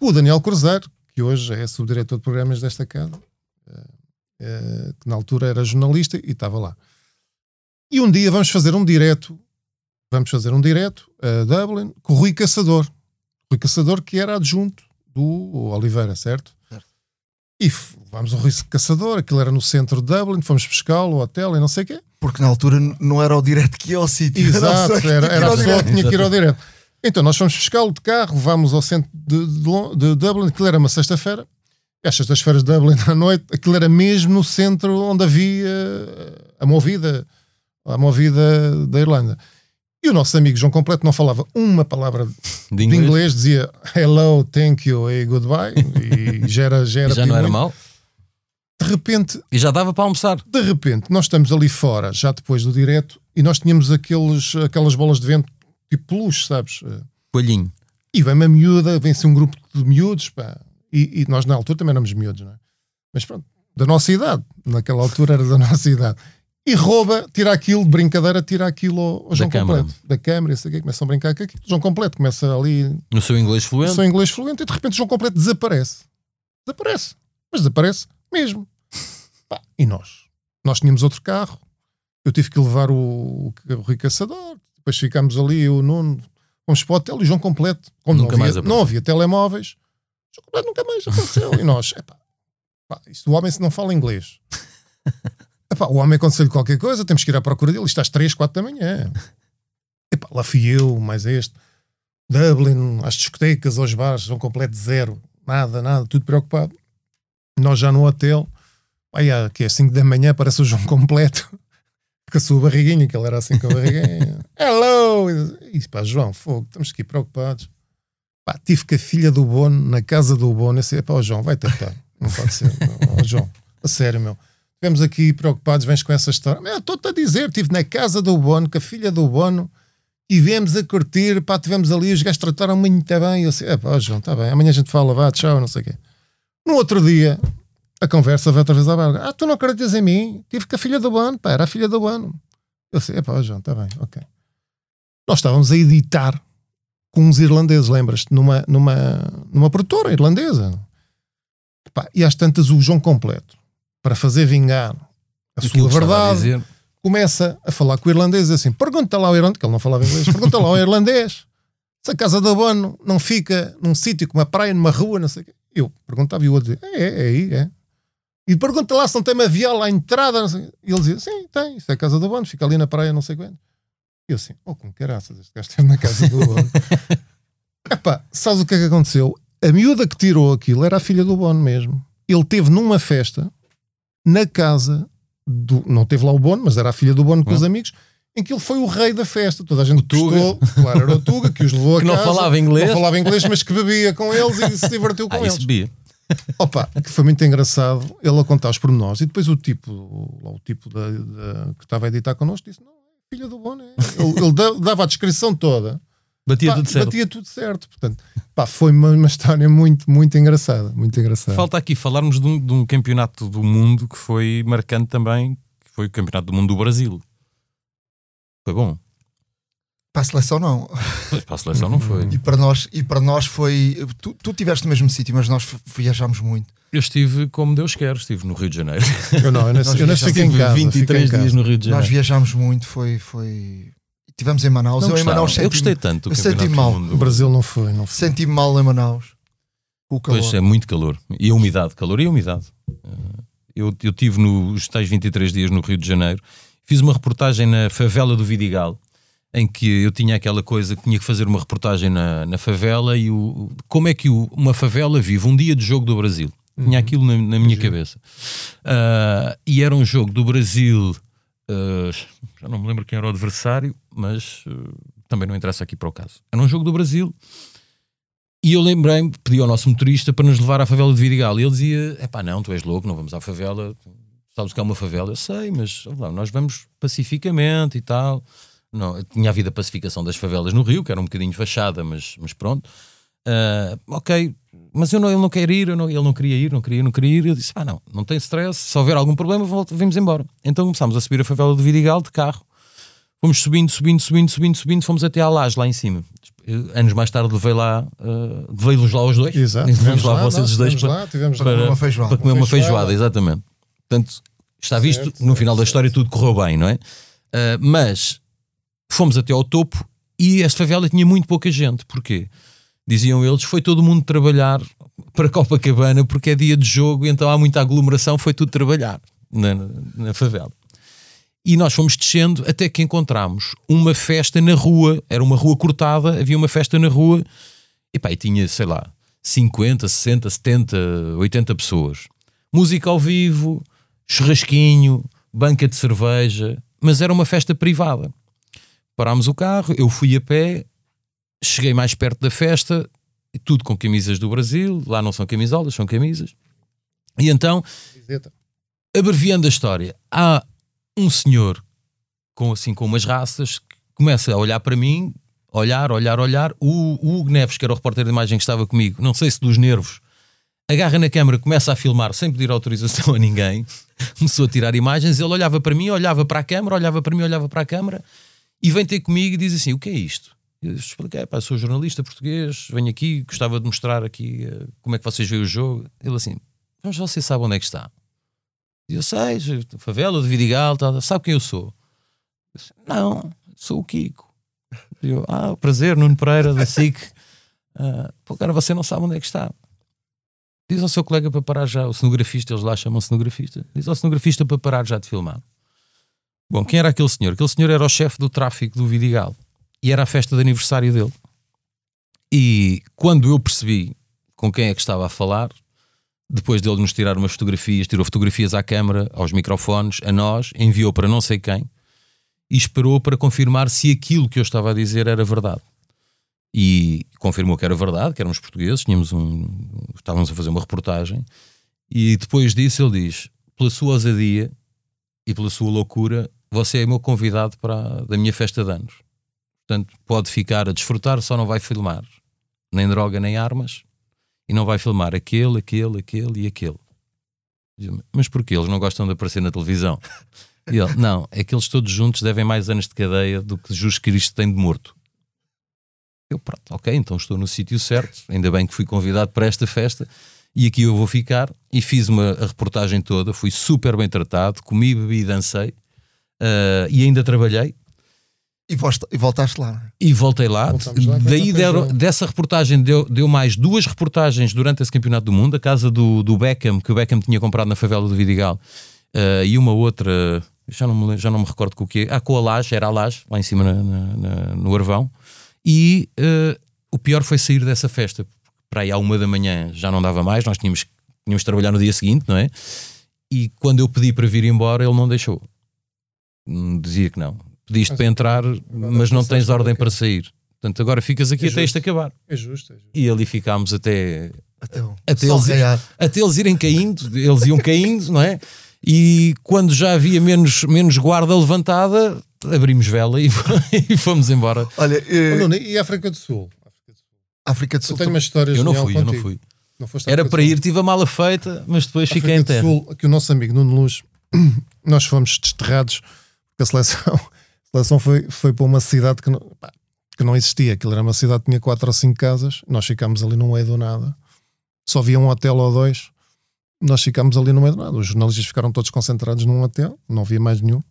O Daniel Cruzeiro, que hoje é subdiretor de programas desta casa, eh, eh, que na altura era jornalista e estava lá. E um dia vamos fazer um direto, vamos fazer um direto a Dublin com o Rui Caçador. Rui Caçador que era adjunto do Oliveira, certo? Certo. E vamos ao Rui Caçador, aquilo era no centro de Dublin, fomos pescá-lo, ao hotel e não sei o quê. Porque na altura não era o direto que ia ao sítio. Exato, era, era a pessoa que tinha que ir ao direto. Então nós fomos buscá-lo de carro, vamos ao centro de, de, de Dublin, aquilo era uma sexta-feira, às sextas-feiras de Dublin à noite, aquilo era mesmo no centro onde havia a movida, a movida da Irlanda. E o nosso amigo João Completo não falava uma palavra De de inglês. inglês, dizia hello, thank you e goodbye, e já era, já E era já não era mal. De repente, E já dava para almoçar. de repente, nós estamos ali fora, já depois do direto, e nós tínhamos aqueles, aquelas bolas de vento tipo peluche, sabes? Coelhinho. E vem uma miúda, vem-se um grupo de miúdos, pá. E, e nós na altura também éramos miúdos, não é? Mas pronto, da nossa idade, naquela altura era da nossa idade. E rouba, tira aquilo, de brincadeira, tira aquilo ao, ao João câmara. Completo. Da câmara, isso aqui, começam a brincar com aquilo. João Completo começa ali, No seu inglês fluente. só inglês fluente, e de repente o João Completo desaparece. Desaparece. Mas desaparece mesmo. Pá, e nós? Nós tínhamos outro carro. Eu tive que levar o, o Rui Caçador. Depois ficámos ali, eu, o Nuno. Fomos para o hotel e o João Completo. Como Nunca não, mais havia, não havia telemóveis. O João Completo nunca mais apareceu. e nós, epá, pá, isto o homem se não fala inglês. Epá, o homem aconteceu-lhe qualquer coisa, temos que ir à procura dele. Isto às 3, 4 da manhã. Epá, lá fui eu, mais este. Dublin, às discotecas, aos bares, João Completo zero. Nada, nada, tudo preocupado. Nós já no hotel, aí há, que é 5 da manhã, parece o João Completo. Com a sua barriguinha, que ele era assim com a barriguinha. Hello! E disse, pá, João, fogo, estamos aqui preocupados. Pá, tive que a filha do Bono, na casa do Bono, eu disse, pá, João, vai tentar. Não pode ser. Não, João, a sério, meu. Estivemos aqui preocupados, vens com essa história. Estou-te a dizer, estive na casa do Bono, com a filha do Bono, e viemos a curtir, pá, estivemos ali, os gajos trataram muito bem. Eu disse, é pá, João, está bem, amanhã a gente fala, vá, tchau, não sei o quê. No outro dia, a conversa vai outra vez à barra. Ah, tu não acreditas em mim? Tive com a filha do Bono, pá, era a filha do Bono. Eu disse, epá, João, está bem, ok. Nós estávamos a editar com uns irlandeses, lembras-te? Numa, numa, numa produtora irlandesa. E às tantas o João Completo, para fazer vingar a Aquilo sua a verdade, dizer. começa a falar com o irlandês assim: pergunta lá ao irlandês, que ele não falava inglês, pergunta lá ao irlandês se a casa de abono não fica num sítio como uma praia, numa rua, não sei o quê. Eu perguntava e o outro dizia: é, é, é aí, é. E pergunta lá se não tem uma viola à entrada. E ele dizia: sim, tem, isso é a casa de abono, fica ali na praia, não sei quando. E eu assim: oh, com caraças, este gajo esteve na casa do abono. Epá, sabes o que é que aconteceu? A miúda que tirou aquilo era a filha do Bono mesmo. Ele teve numa festa na casa do. Não teve lá o Bono, mas era a filha do Bono com os amigos, em que ele foi o rei da festa. Toda a gente gostou. Claro, era o Tuga que os levou a Que não casa, falava inglês. Não falava inglês, mas que bebia com eles e se divertiu com Ah, eles. isso bia. Opa, que foi muito engraçado ele a contar os pormenores. E depois o tipo, o tipo da, da- que estava a editar connosco disse: Não, é filha do Bono. é." Ele, ele da- dava a descrição toda. Batia Pá, tudo certo. Batia tudo certo. Portanto, pá, foi uma, uma história muito, muito engraçada. Muito engraçada. Falta aqui falarmos de um, de um campeonato do mundo que foi marcante também, que foi o campeonato do mundo do Brasil. Foi bom. Para a seleção, não. Pois para a seleção não foi. E para nós, e para nós foi. Tu, tu estiveste no mesmo sítio, mas nós viajámos muito. Eu estive como Deus quer, estive no Rio de Janeiro. Eu não, eu não, Nós eu não fiquei em Estive casa. fiquei 23 em casa. dias no Rio de Nós Janeiro. viajámos muito, foi. foi... Estivemos em Manaus. Não eu em? Manaus eu senti-me gostei tanto eu do mal. O Brasil não foi, não foi. senti-me mal em Manaus. O calor. Pois é muito calor. E a umidade, calor e a umidade. Eh, Eu, eu tive nos tais 23 dias no Rio de Janeiro, fiz uma reportagem na favela do Vidigal, em que eu tinha aquela coisa que tinha que fazer uma reportagem na, na favela e o, como é que o- uma favela vive um dia de jogo do Brasil. Tinha aquilo na, na minha cabeça. Ah, e era um jogo do Brasil, ah, já não me lembro quem era o adversário, mas ah, também não interessa aqui para o caso. Era um jogo do Brasil e eu lembrei-me, pedi ao nosso motorista para nos levar à favela de Vidigal. E ele dizia: é pá, não, tu és louco, não vamos à favela. Sabes que é uma favela? Eu sei, mas lá, nós vamos pacificamente e tal. Não, tinha havido a pacificação das favelas no Rio, que era um bocadinho fachada, mas, mas pronto. Ah, ok, mas eu não, ele não quer ir, não- ele não queria ir, não queria, não queria ir. Eu disse: ah, não, não tem stress, se houver algum problema, volta, vamos embora. Então começámos a subir a favela de Vidigal de carro. Fomos subindo, subindo, subindo, subindo, subindo, fomos até à laje lá em cima. Eh, Anos mais tarde levei lá, uh, levei-los lá os dois. Exato. Tivemos lá, lá, vocês os dois para, lá, tivemos lá. para, uma feijoada. para comer Uma feijoada, feijoada. exatamente. Portanto, está visto, Certo, no certo, final da história tudo correu bem, não é? Uh, mas fomos até ao topo e esta favela tinha muito pouca gente. Porquê? Diziam eles, foi todo mundo trabalhar para Copacabana porque é dia de jogo, então há muita aglomeração, foi tudo trabalhar na, na favela. E nós fomos descendo até que encontramos uma festa na rua. Era uma rua cortada, havia uma festa na rua. E pá, e tinha, sei lá, 50, 60, 70, 80 pessoas. Música ao vivo, churrasquinho, banca de cerveja. Mas era uma festa privada. Parámos o carro, eu fui a pé, cheguei mais perto da festa, e tudo com camisas do Brasil. Lá não são camisolas, são camisas. E então abreviando a história, há um senhor com assim com umas raças que começa a olhar para mim, olhar, olhar, olhar. O, o Hugo Neves, que era o repórter de imagem que estava comigo, não sei se dos nervos, agarra na câmara, começa a filmar sem pedir autorização a ninguém, começou a tirar imagens. Ele olhava para mim, olhava para a câmara, olhava para mim, olhava para a câmara e vem ter comigo e diz assim: O que é isto? Eu expliquei, pá, sou jornalista português, venho aqui, gostava de mostrar aqui eh, como é que vocês veem o jogo. Ele assim, mas você sabe onde é que está? E eu sei, favela de Vidigal, tal, sabe quem eu sou? Eu disse, não, sou o Kiko. E eu, ah, prazer, Nuno Pereira, da SIC. Ah, pô, cara, você não sabe onde é que está. Diz ao seu colega para parar já, o cenografista, eles lá chamam cenografista, diz ao cenografista para parar já de filmar. Bom, quem era aquele senhor? Aquele senhor era o chefe do tráfico do Vidigal e era a festa de aniversário dele. E quando eu percebi com quem é que estava a falar, depois dele nos tirar umas fotografias, tirou fotografias à câmara, aos microfones, a nós, enviou para não sei quem e esperou para confirmar se aquilo que eu estava a dizer era verdade. E confirmou que era verdade, que éramos portugueses, tínhamos um, estávamos a fazer uma reportagem. E depois disso ele diz: pela sua ousadia e pela sua loucura, você é meu convidado para a- da minha festa de anos. Portanto, pode ficar a desfrutar, só não vai filmar nem droga nem armas e não vai filmar aquele, aquele, aquele e aquele. Mas porquê? Eles não gostam de aparecer na televisão. E ele, não, é que eles todos juntos devem mais anos de cadeia do que Jesus Cristo tem de morto. Eu, pronto, ok, então estou no sítio certo, ainda bem que fui convidado para esta festa e aqui eu vou ficar. E fiz uma a reportagem toda, fui super bem tratado, comi, bebi e dancei. Uh, e ainda trabalhei, E, e voltaste lá. é? e voltei lá. Voltamos lá Daí deram- dessa reportagem deu, deu mais duas reportagens durante esse campeonato do mundo. A casa do, do Beckham, que o Beckham tinha comprado na favela do Vidigal, eh, e uma outra, já não, me, já não me recordo com o que Ah, com a Laje, era a Laje, lá em cima na- na- na- no Arvão. E eh, o pior foi sair dessa festa. Para aí à uma da manhã já não dava mais, nós tínhamos, tínhamos de trabalhar no dia seguinte, não é? E quando eu pedi para vir embora, ele não deixou. Hum, Dizia que não. Pediste Mas- para entrar, mas não tens ordem para sair. Portanto, agora ficas aqui É até isto acabar. É justo, é justo. E ali ficámos até, Até, eles- até eles irem caindo, eles iam caindo, não é? E quando já havia menos, menos guarda levantada, abrimos vela e, e fomos embora. Olha, eh, Oh, Nuno, e a África do Sul? África do Eu Sul. tenho uma história Eu não fui, eu não contigo. fui. Não Era África para ir, tive a mala feita, mas depois fiquei em África do terra. Sul, que o nosso amigo Nuno Luz, nós fomos desterrados porque a seleção, seleção foi, foi para uma cidade que não, pá, que não existia. Aquilo era uma cidade que tinha quatro ou cinco casas. Nós ficámos ali no meio do nada. Só havia um hotel ou dois. Nós ficámos ali no meio do nada. Os jornalistas ficaram todos concentrados num hotel, não havia mais nenhum.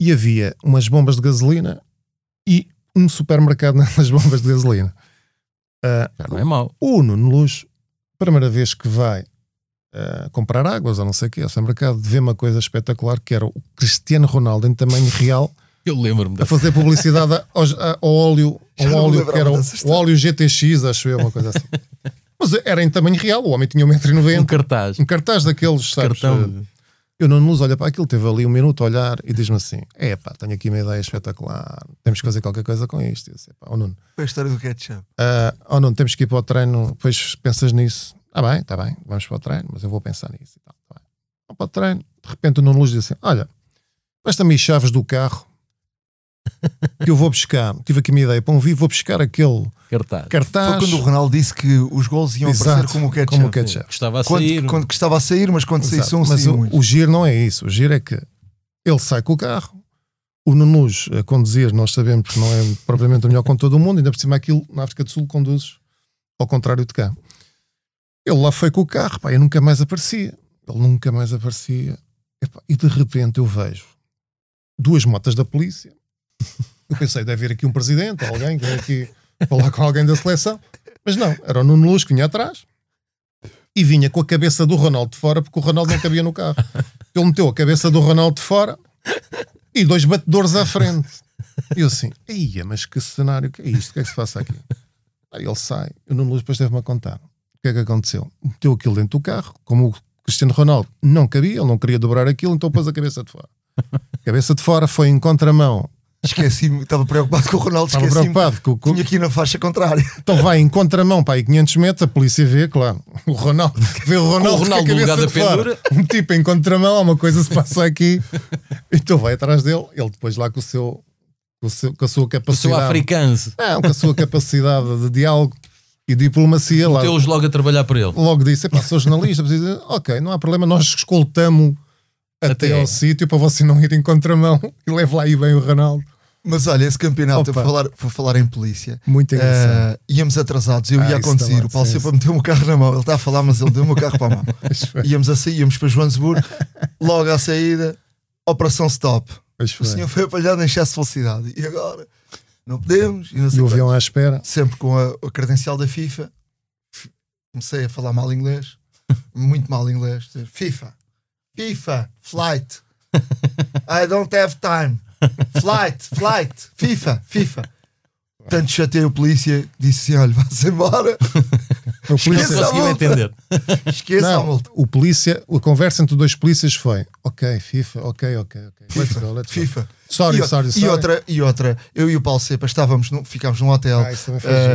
E havia umas bombas de gasolina e um supermercado nas bombas de gasolina. Ah, Já não é mau. o Nuno Luz, primeira vez que vai eh, comprar águas ou não sei o que, ao supermercado, vê uma coisa espetacular que era o Cristiano Ronaldo em tamanho real Eu lembro-me a fazer publicidade aos- a- ao óleo, ao óleo que era o, o óleo GTX, acho eu, uma coisa assim. Mas era em tamanho real, o homem tinha um 1,90m. cartaz. Um cartaz daqueles, sabes? Cartão. eh, Eu não luz olha para aquilo, teve ali um minuto a olhar e diz-me assim: É pá, tenho aqui uma ideia espetacular, temos que fazer qualquer coisa com isto. Eu disse, "Epá, ó Nuno, Foi a história do ketchup. ah, oh não, temos que ir para o treino, depois pensas nisso. Ah bem, está bem, vamos para o treino, mas eu vou pensar nisso e tal. Tá. Vamos para o treino, de repente o Nuno Luz diz assim: Olha, presta-me as chaves do carro que eu vou buscar. Tive aqui uma ideia para um vivo, vou buscar aquele Cartaz. cartaz. Foi quando o Ronaldo disse que os gols iam Exato, aparecer como o ketchup. como o ketchup. Que estava a Quando, sair. quando que estava a sair, mas quando Exato, saísse um, mas o, muito. o giro não é isso. O giro é que ele sai com o carro, o Nuno Luz a conduzir, nós sabemos que não é propriamente o melhor com todo o mundo, ainda por cima aquilo na África do Sul conduzes ao contrário de cá. Ele lá foi com o carro, pá, eu nunca mais aparecia. Ele nunca mais aparecia. E de repente eu vejo duas motas da polícia. Eu pensei, deve haver aqui um presidente, alguém que vem aqui falar com alguém da seleção. Mas não, era o Nuno Luz que vinha atrás e vinha com a cabeça do Ronaldo de fora, porque o Ronaldo não cabia no carro. Ele meteu a cabeça do Ronaldo de fora e dois batedores à frente. E eu assim, ia, mas que cenário, que é isto? O que é que se passa aqui? Aí ele sai, e o Nuno Luz depois teve-me a contar. O que é que aconteceu? Meteu aquilo dentro do carro, como o Cristiano Ronaldo não cabia, ele não queria dobrar aquilo, então pôs a cabeça de fora. A cabeça de fora foi em contramão. Esqueci-me, estava preocupado com o Ronaldo, Estava preocupado com, com, Tinha aqui na faixa contrária. Então vai em contramão para aí 500 metros, a polícia vê, claro. O Ronaldo vê o Ronaldo, Com o Ronaldo com a no lugar cabeça da de fora. Um tipo em contramão, uma coisa se passa aqui. Então vai atrás dele, ele depois lá com, o seu, com, o seu- com a sua O capacidade. africano. Não, com a sua capacidade de diálogo e diplomacia lá. Meteu-os logo a trabalhar para ele. Logo disse: "Epá, sou jornalista, precisa ok, não há problema, nós escoltamos até, Até. ao sítio para você não ir em contramão e leve lá aí bem o Ronaldo. Mas olha, esse campeonato, por falar, por falar em polícia, Muito engraçado. eh, íamos atrasados, eu Ah, ia a isso conduzir, também, o Paulo sempre sim. meteu o carro na mão, ele está a falar, mas ele deu o meu carro para a mão. Íamos a sair, íamos para Joanesburgo, logo à saída, operação stop. pois O foi. senhor foi apanhado em excesso de velocidade. E agora? Não podemos. E, não sei E o avião à espera. Sempre com a, a credencial da FIFA. Comecei a falar mal inglês. Muito mal inglês. FIFA. FIFA. Flight. I don't have time. Flight. Flight. FIFA. FIFA. Tanto chatei o polícia, disse assim: olha, vá-se embora. O polícia- Esqueça a Conseguiu entender. Esqueça a Não, multa. o polícia, a conversa entre dois polícias foi: ok, FIFA, ok, ok, ok. Let's go, let's go. FIFA. Sorry, e, o- sorry, e sorry. outra, e outra, eu e o Paulo Cepa estávamos, num- ficámos num hotel Ah, eh,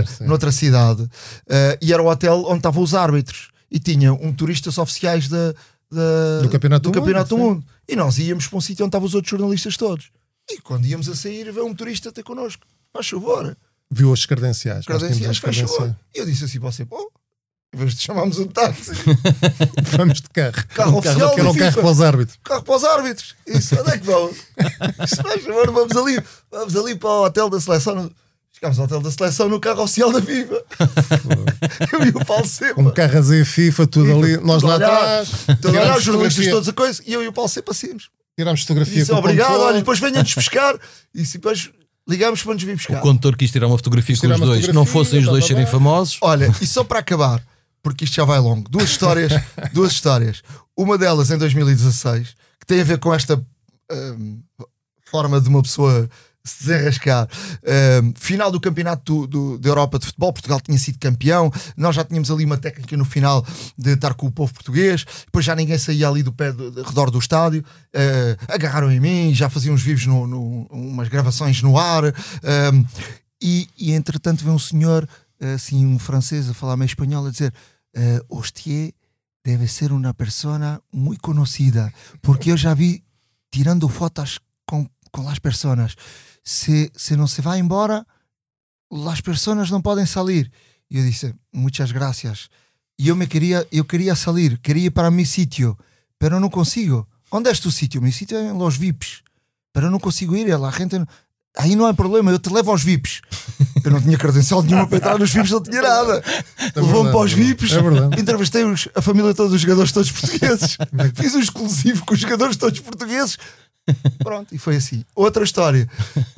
giro, noutra cidade eh, e era o hotel onde estavam os árbitros e tinha um turistas oficiais da, da- Do Campeonato do Campeonato do Mundo. E nós íamos para um sítio onde estavam os outros jornalistas todos. E quando íamos a sair, veio um turista ter connosco. Faz favor. Viu as credenciais. Credenciais, credenciais. E eu disse assim para você: pô, Em vez de chamarmos um táxi, Vamos de carro. Carro Um oficial que da um carro para os árbitros. carro para os árbitros. Isso, onde é que vamos? Isso vamos ali, vamos ali para o hotel da seleção. no- Chegámos ao hotel da seleção no carro oficial da FIFA. Eu e o Paulo Sepa. Um carro a dizer FIFA, tudo ali. Nós lá atrás. Tudo a olhar, os jornalistas todos a coisa, e eu e o Paulo Sepa saímos. Tirámos fotografia Disse com o obrigado, olha, depois venham-nos buscar. E se depois ligamos para nos vir buscar. O condutor quis tirar uma fotografia Quis com os dois, que não fossem os dois serem famosos. Olha, e só para acabar, porque isto já vai longo, duas histórias, duas histórias. Uma delas em 2016, que tem a ver com esta hum, forma de uma pessoa se desenrascar. Hum, final do campeonato do, do- da Europa de futebol, Portugal tinha sido campeão, nós já tínhamos ali uma técnica no final de estar com o povo português, depois já ninguém saía ali do pé do, do redor do estádio, eh, agarraram em mim, já faziam uns vivos, no, no- umas gravações no ar, hum, e, e entretanto vem um senhor, assim, um francês a falar meio espanhol, a dizer: eh, Hostie deve ser uma persona muito conhecida, porque eu já vi tirando fotos com, com as pessoas. Se, se não se vai embora, as pessoas não podem sair. E eu disse: Muitas gracias. E eu me queria, eu queria sair, queria ir para o meu sítio, pero não consigo. Onde é tu sítio? Meu sítio é em Los VIPs, pero não consigo ir. A gente Aí não há problema, eu te levo aos VIPs. Eu não tinha credencial nenhuma para entrar nos VIPs, não tinha nada. Levou-me verdade, para os é. VIPs, É entrevistei a família todos os jogadores todos portugueses, fiz um exclusivo com os jogadores todos portugueses. Pronto, e foi assim. Outra história: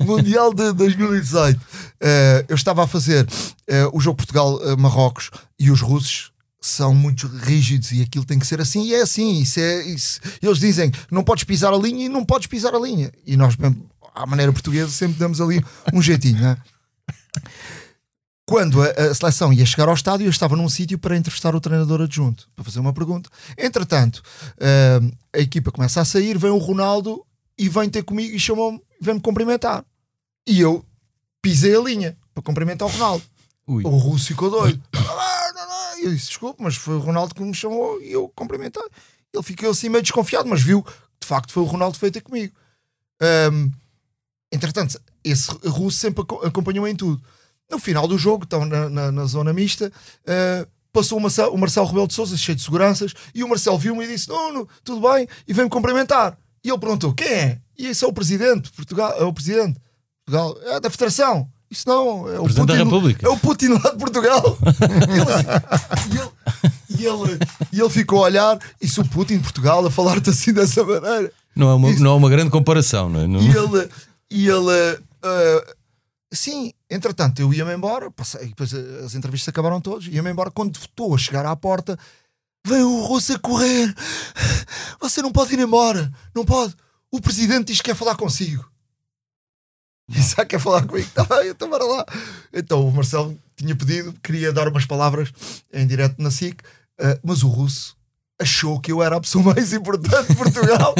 Mundial de 2018. Eh, eu estava a fazer eh, o jogo Portugal-Marrocos e os russos são muito rígidos e aquilo tem que ser assim e é assim. Isso é, isso- Eles dizem não podes pisar a linha e não podes pisar a linha. E nós, à maneira portuguesa, sempre damos ali um jeitinho, não é? Quando a, a seleção ia chegar ao estádio, eu estava num sítio para entrevistar o treinador adjunto, para fazer uma pergunta. Entretanto, eh, a equipa começa a sair, vem o Ronaldo e vem ter comigo e chamou-me, vem-me cumprimentar. E eu pisei a linha para cumprimentar o Ronaldo. Ui. O russo ficou doido. E eu disse: desculpe, mas foi o Ronaldo que me chamou e eu cumprimentei. Ele ficou assim meio desconfiado, mas viu que de facto foi o Ronaldo que veio ter comigo. Ahm, entretanto, esse russo sempre aco- acompanhou em tudo. No final do jogo, estão na, na- na zona mista, ah, passou o Marcelo, o Marcelo Rebelo de Souza, cheio de seguranças, e o Marcelo viu-me e disse: Nuno, tudo bem? E veio-me cumprimentar. E ele perguntou: quem é? E esse é o presidente de Portugal, é o presidente de Portugal, é da Federação. Isso não, é o Presidente da Putin, República. é o Putin lá de Portugal. e, ele, e, ele, e ele ficou a olhar, se o Putin de Portugal a falar-te assim dessa maneira. Não é uma, Isso. não é uma grande comparação, não é? Não- E ele, e ele ah, sim, entretanto, eu ia-me embora, passei, depois ah, as entrevistas acabaram todos, ia-me embora. Quando estou a chegar à porta, vem o russo a correr. Você não pode ir embora, não pode. O presidente diz que quer falar consigo. Que quer falar comigo? Tá bem, então bora lá. Então o Marcelo tinha pedido, queria dar umas palavras em direto na SIC, ah, mas o russo achou que eu era a pessoa mais importante de Portugal.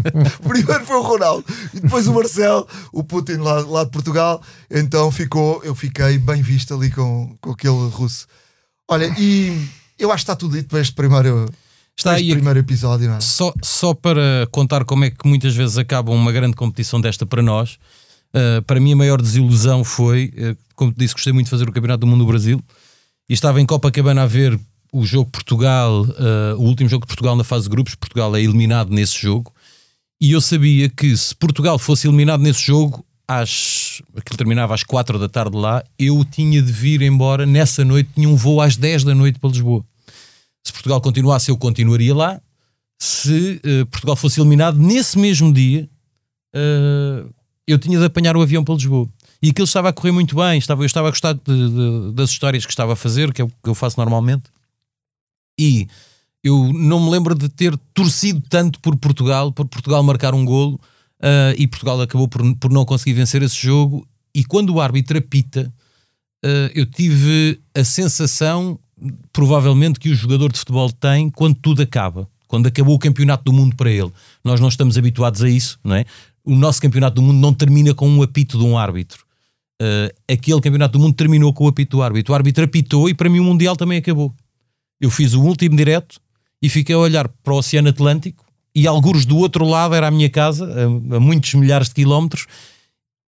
Primeiro foi o Ronaldo e depois o Marcelo, o Putin lá, lá de Portugal. Então ficou, eu fiquei bem visto ali com, com aquele russo. Olha, e eu acho que está tudo dito para este primeiro, Está este aí primeiro episódio, não é? Só, só para contar como é que muitas vezes acaba uma grande competição desta para nós, uh, para mim a maior desilusão foi, uh, como te disse, gostei muito de fazer o Campeonato do Mundo no Brasil e estava em Copacabana a ver o jogo Portugal, uh, o último jogo de Portugal na fase de grupos. Portugal é eliminado nesse jogo e eu sabia que se Portugal fosse eliminado nesse jogo, às, aquilo terminava às 4 da tarde lá, eu tinha de vir embora nessa noite, tinha um voo às 10 da noite para Lisboa. Se Portugal continuasse, eu continuaria lá. Se eh, Portugal fosse eliminado nesse mesmo dia, eh, eu tinha de apanhar o avião para Lisboa. E aquilo estava a correr muito bem, estava, eu estava a gostar de- de- das histórias que estava a fazer, que é o que eu faço normalmente. E eu não me lembro de ter torcido tanto por Portugal, por Portugal marcar um golo, eh, e Portugal acabou por, por não conseguir vencer esse jogo. E quando o árbitro apita, eh, eu tive a sensação, provavelmente, que o jogador de futebol tem quando tudo acaba, quando acabou o campeonato do mundo para ele. Nós não estamos habituados a isso, não é? O nosso campeonato do mundo não termina com um apito de um árbitro. Eh, aquele campeonato do mundo terminou com o apito do árbitro. O árbitro apitou e para mim o Mundial também acabou. Eu fiz o último direto e fiquei a olhar para o Oceano Atlântico e alguns do outro lado era a minha casa, a, a muitos milhares de quilómetros,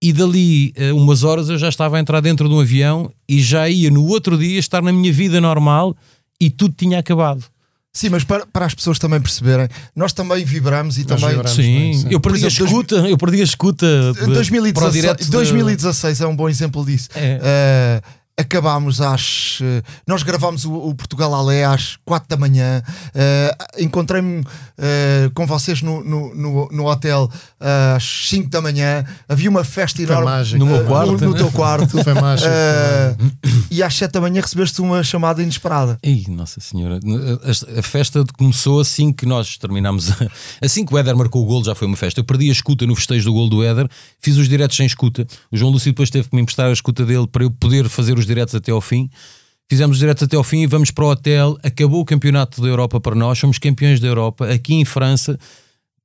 e dali a umas horas eu já estava a entrar dentro de um avião e já ia no outro dia estar na minha vida normal e tudo tinha acabado. Sim, mas para, para as pessoas também perceberem, nós também vibramos e Nós também. vibramos. Sim, bem, sim. eu perdi Por a exemplo, escuta, eu perdi a escuta de- para o 2016, direto de- 2016 é um bom exemplo disso. É. Eh, acabámos às. eh, nós gravámos o, o Portugal Alé às 4 da manhã. eh, Encontrei-me eh, com vocês no, no, no, no hotel eh, às 5 da manhã. Havia uma festa enorme mágico. No meu quarto, no, no né? teu quarto. Foi mágico. E às 7 da manhã recebeste uma chamada inesperada. Ei, Nossa Senhora, a, a festa começou assim que nós terminámos. a- Assim que o Éder marcou o gol, já foi uma festa. Eu perdi a escuta no festejo do gol do Éder, fiz os diretos sem escuta. O João Lúcio depois teve que me emprestar a escuta dele para eu poder fazer os diretos até ao fim. Fizemos os diretos até ao fim, vamos para o hotel. Acabou o campeonato da Europa para nós, somos campeões da Europa. Aqui em França,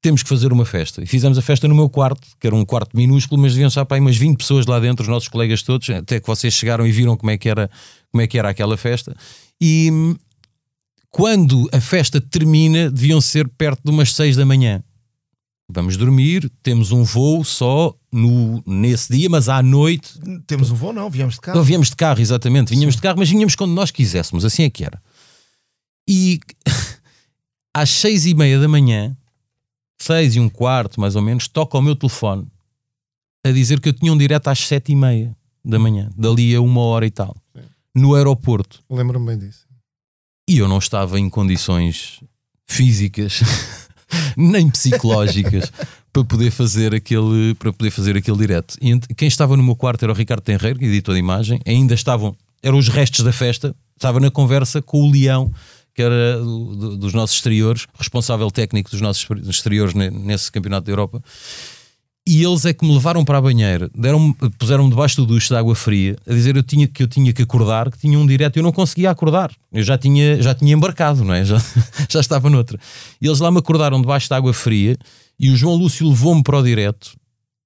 temos que fazer uma festa. E fizemos a festa no meu quarto, que era um quarto minúsculo, mas deviam estar para aí umas 20 pessoas lá dentro, os nossos colegas todos, até que vocês chegaram e viram como é que era, como é que era aquela festa. E quando a festa termina, deviam ser perto de umas 6 da manhã. Vamos dormir, temos um voo só no, nesse dia, mas à noite Temos um voo, não, viemos de cá. não, viemos de carro, exatamente. Vinhamos de carro, mas vinhamos quando nós quiséssemos, assim é que era. E às seis e meia da manhã, seis e um quarto mais ou menos, toca ao meu telefone a dizer que eu tinha um direto às sete e meia da manhã, dali a uma hora e tal, Sim. no aeroporto. Lembro-me bem disso. E eu não estava em condições físicas nem psicológicas para poder fazer aquele para poder fazer aquele direto. E quem estava no meu quarto era o Ricardo Tenreiro, editor de imagem, ainda estavam, eram os restos da festa, estava na conversa com o Leão, que era do- do- dos nossos exteriores, responsável técnico dos nossos exteriores ne- nesse campeonato da Europa. E eles é que me levaram para a banheira, deram puseram-me debaixo do duche de água fria, a dizer eu tinha, que eu tinha que acordar, que tinha um direto, eu não conseguia acordar. Eu já tinha, já tinha embarcado, não é? Já, já estava noutra. E eles lá me acordaram debaixo de água fria e o João Lúcio levou-me para o direto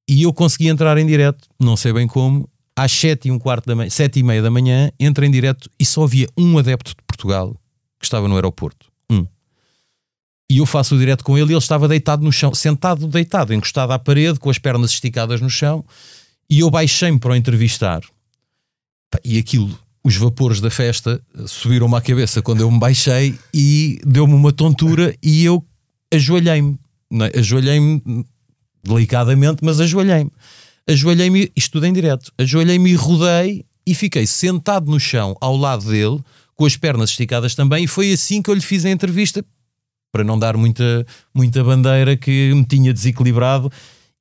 e eu consegui entrar em direto, não sei bem como, às sete e um quarto da manhã, e meia da manhã, entrei em direto e só havia um adepto de Portugal que estava no aeroporto. Um. E eu faço o direto com ele e ele estava deitado no chão, sentado, deitado, encostado à parede, com as pernas esticadas no chão, e eu baixei-me para o entrevistar. E aquilo, os vapores da festa eh, subiram-me à cabeça quando eu me baixei e deu-me uma tontura e eu ajoelhei-me. É? Ajoelhei-me delicadamente, mas ajoelhei-me. Ajoelhei-me, isto tudo em direto, ajoelhei-me e rodei e fiquei sentado no chão ao lado dele, com as pernas esticadas também, e foi assim que eu lhe fiz a entrevista, para não dar muita, muita bandeira que me tinha desequilibrado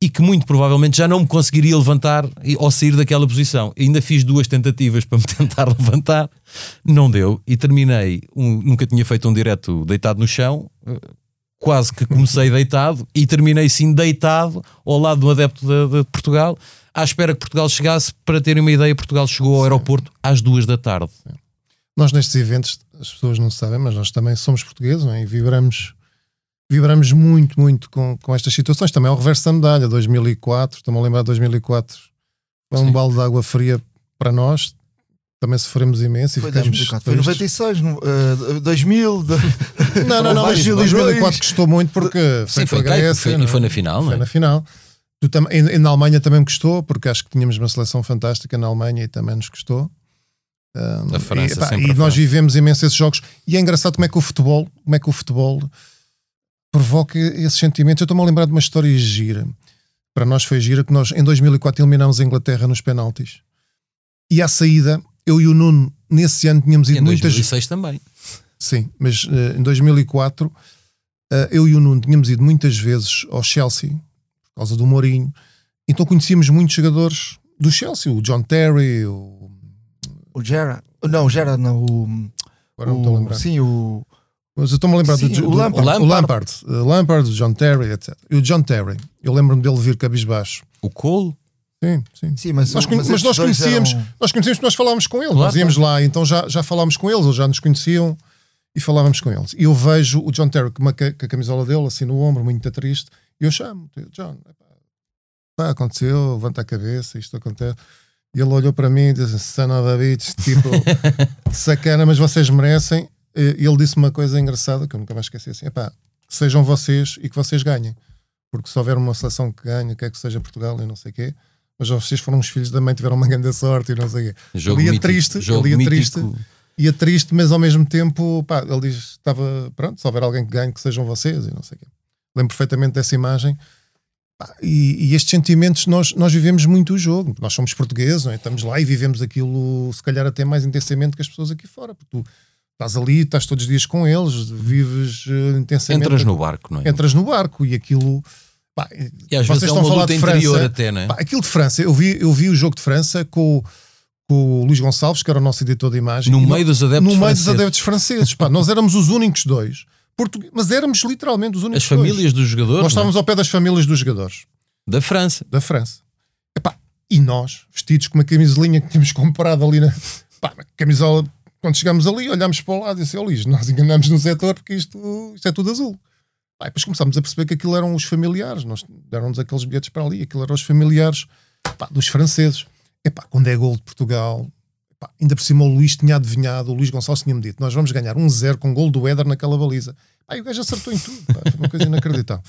e que muito provavelmente já não me conseguiria levantar ou sair daquela posição. Ainda fiz duas tentativas para me tentar levantar, não deu e terminei. um- nunca tinha feito um direto deitado no chão, eh, quase que comecei deitado e terminei sim deitado ao lado do adepto de, de Portugal, à espera que Portugal chegasse. Para terem uma ideia, Portugal chegou ao aeroporto às duas da tarde. Nós nestes eventos, as pessoas não sabem, mas nós também somos portugueses é? e vibramos, vibramos muito, muito com, com estas situações. Também é o reverso da medalha, 2004, estou-me a lembrar de 2004, foi um balde de água fria para nós, também sofremos imenso e Foi ficamos 2004, foi tristes. 96, no, eh, 2000. de- Não, não, não, mas 2002. 2004 custou muito porque foi, Sim, foi, cá a Grécia, foi, não e é? foi na final, não Foi é? na final. Tu tam- e, e na Alemanha também me custou, porque acho que tínhamos uma seleção fantástica na Alemanha e também nos custou. Um, A França, e, pá, sempre e nós vivemos imenso esses jogos. E é engraçado como é que o futebol, como é que o futebol provoca esses sentimentos. Eu estou-me a lembrar de uma história gira. Para nós foi gira que nós em 2004 eliminámos a Inglaterra nos penaltis. E à saída, eu e o Nuno, nesse ano tínhamos E ido em muitas 2006 também. Sim, mas eh, em 2004 eh, eu e o Nuno tínhamos ido muitas vezes ao Chelsea por causa do Mourinho, então conhecíamos muitos jogadores do Chelsea, o John Terry, o. O Gerard. Não, o Gerard não. O, Agora não estou a o, lembrar. sim, o. Mas eu estou-me a lembrar Sim, do, o do- Lampard. o Lampard, eh, Lampard, o John Terry, etc. E o John Terry, eu lembro-me dele vir cabisbaixo. O Cole, Sim, sim. Sim, mas, Nós mas estes nós conhecíamos, eram- nós conhecíamos nós falávamos com eles. Claro, nós íamos lá, então já, já falámos com eles, eles já nos conheciam e falávamos com eles. E eu vejo o John Terry com, ca- com a camisola dele, assim no ombro, muito triste, e eu chamo, John, pá, aconteceu, levanta a cabeça, isto acontece. E ele olhou para mim e disse: Son of a bitch, tipo, sacana, mas vocês merecem. E ele disse uma coisa engraçada que eu nunca mais esqueci assim: que sejam vocês e que vocês ganhem. Porque se houver uma seleção que ganha, quer que seja Portugal e não sei o quê, mas vocês foram uns filhos da mãe, tiveram uma grande sorte e não sei o quê. jogo Ele ia mítico, triste, jogo ele ia mítico, triste. ia triste, mas ao mesmo tempo, pá, ele diz: estava, pronto, se houver alguém que ganhe, que sejam vocês, e não sei o quê. Lembro perfeitamente dessa imagem. E, e estes sentimentos, nós, nós vivemos muito o jogo. Nós somos portugueses, não é? estamos lá e vivemos aquilo, se calhar, até mais intensamente que as pessoas aqui fora. Porque tu estás ali, estás todos os dias com eles, vives uh, intensamente. Entras no barco, não é? Entras no barco e aquilo. Pá, E às vocês vezes é uma luta de interior França. até, não é? Pá, aquilo de França, eu vi, eu vi o jogo de França com, o- com o Luís Gonçalves, que era o nosso editor de imagem. No meio dos adeptos no meio franceses. dos adeptos franceses. Pá, nós éramos os únicos dois. Mas éramos literalmente os únicos As famílias dos dois. jogadores Nós não é? estávamos ao pé das famílias dos jogadores da França. da França. Epá, e nós, vestidos com uma camisolinha que tínhamos comprado ali na, pá, camisola, quando chegámos ali, olhámos para o lado e disse: Ó Luís, nós enganamos no setor porque isto, isto é tudo azul. E depois começámos a perceber que aquilo eram os familiares, nós deram-nos aqueles bilhetes para ali, aquilo eram os familiares pá, dos franceses. Epá, quando é gol de Portugal, ainda por cima o Luís tinha adivinhado, o Luís Gonçalves tinha-me dito: nós vamos ganhar um zero com gol do Éder naquela baliza. E o gajo acertou em tudo, pá, foi uma coisa inacreditável.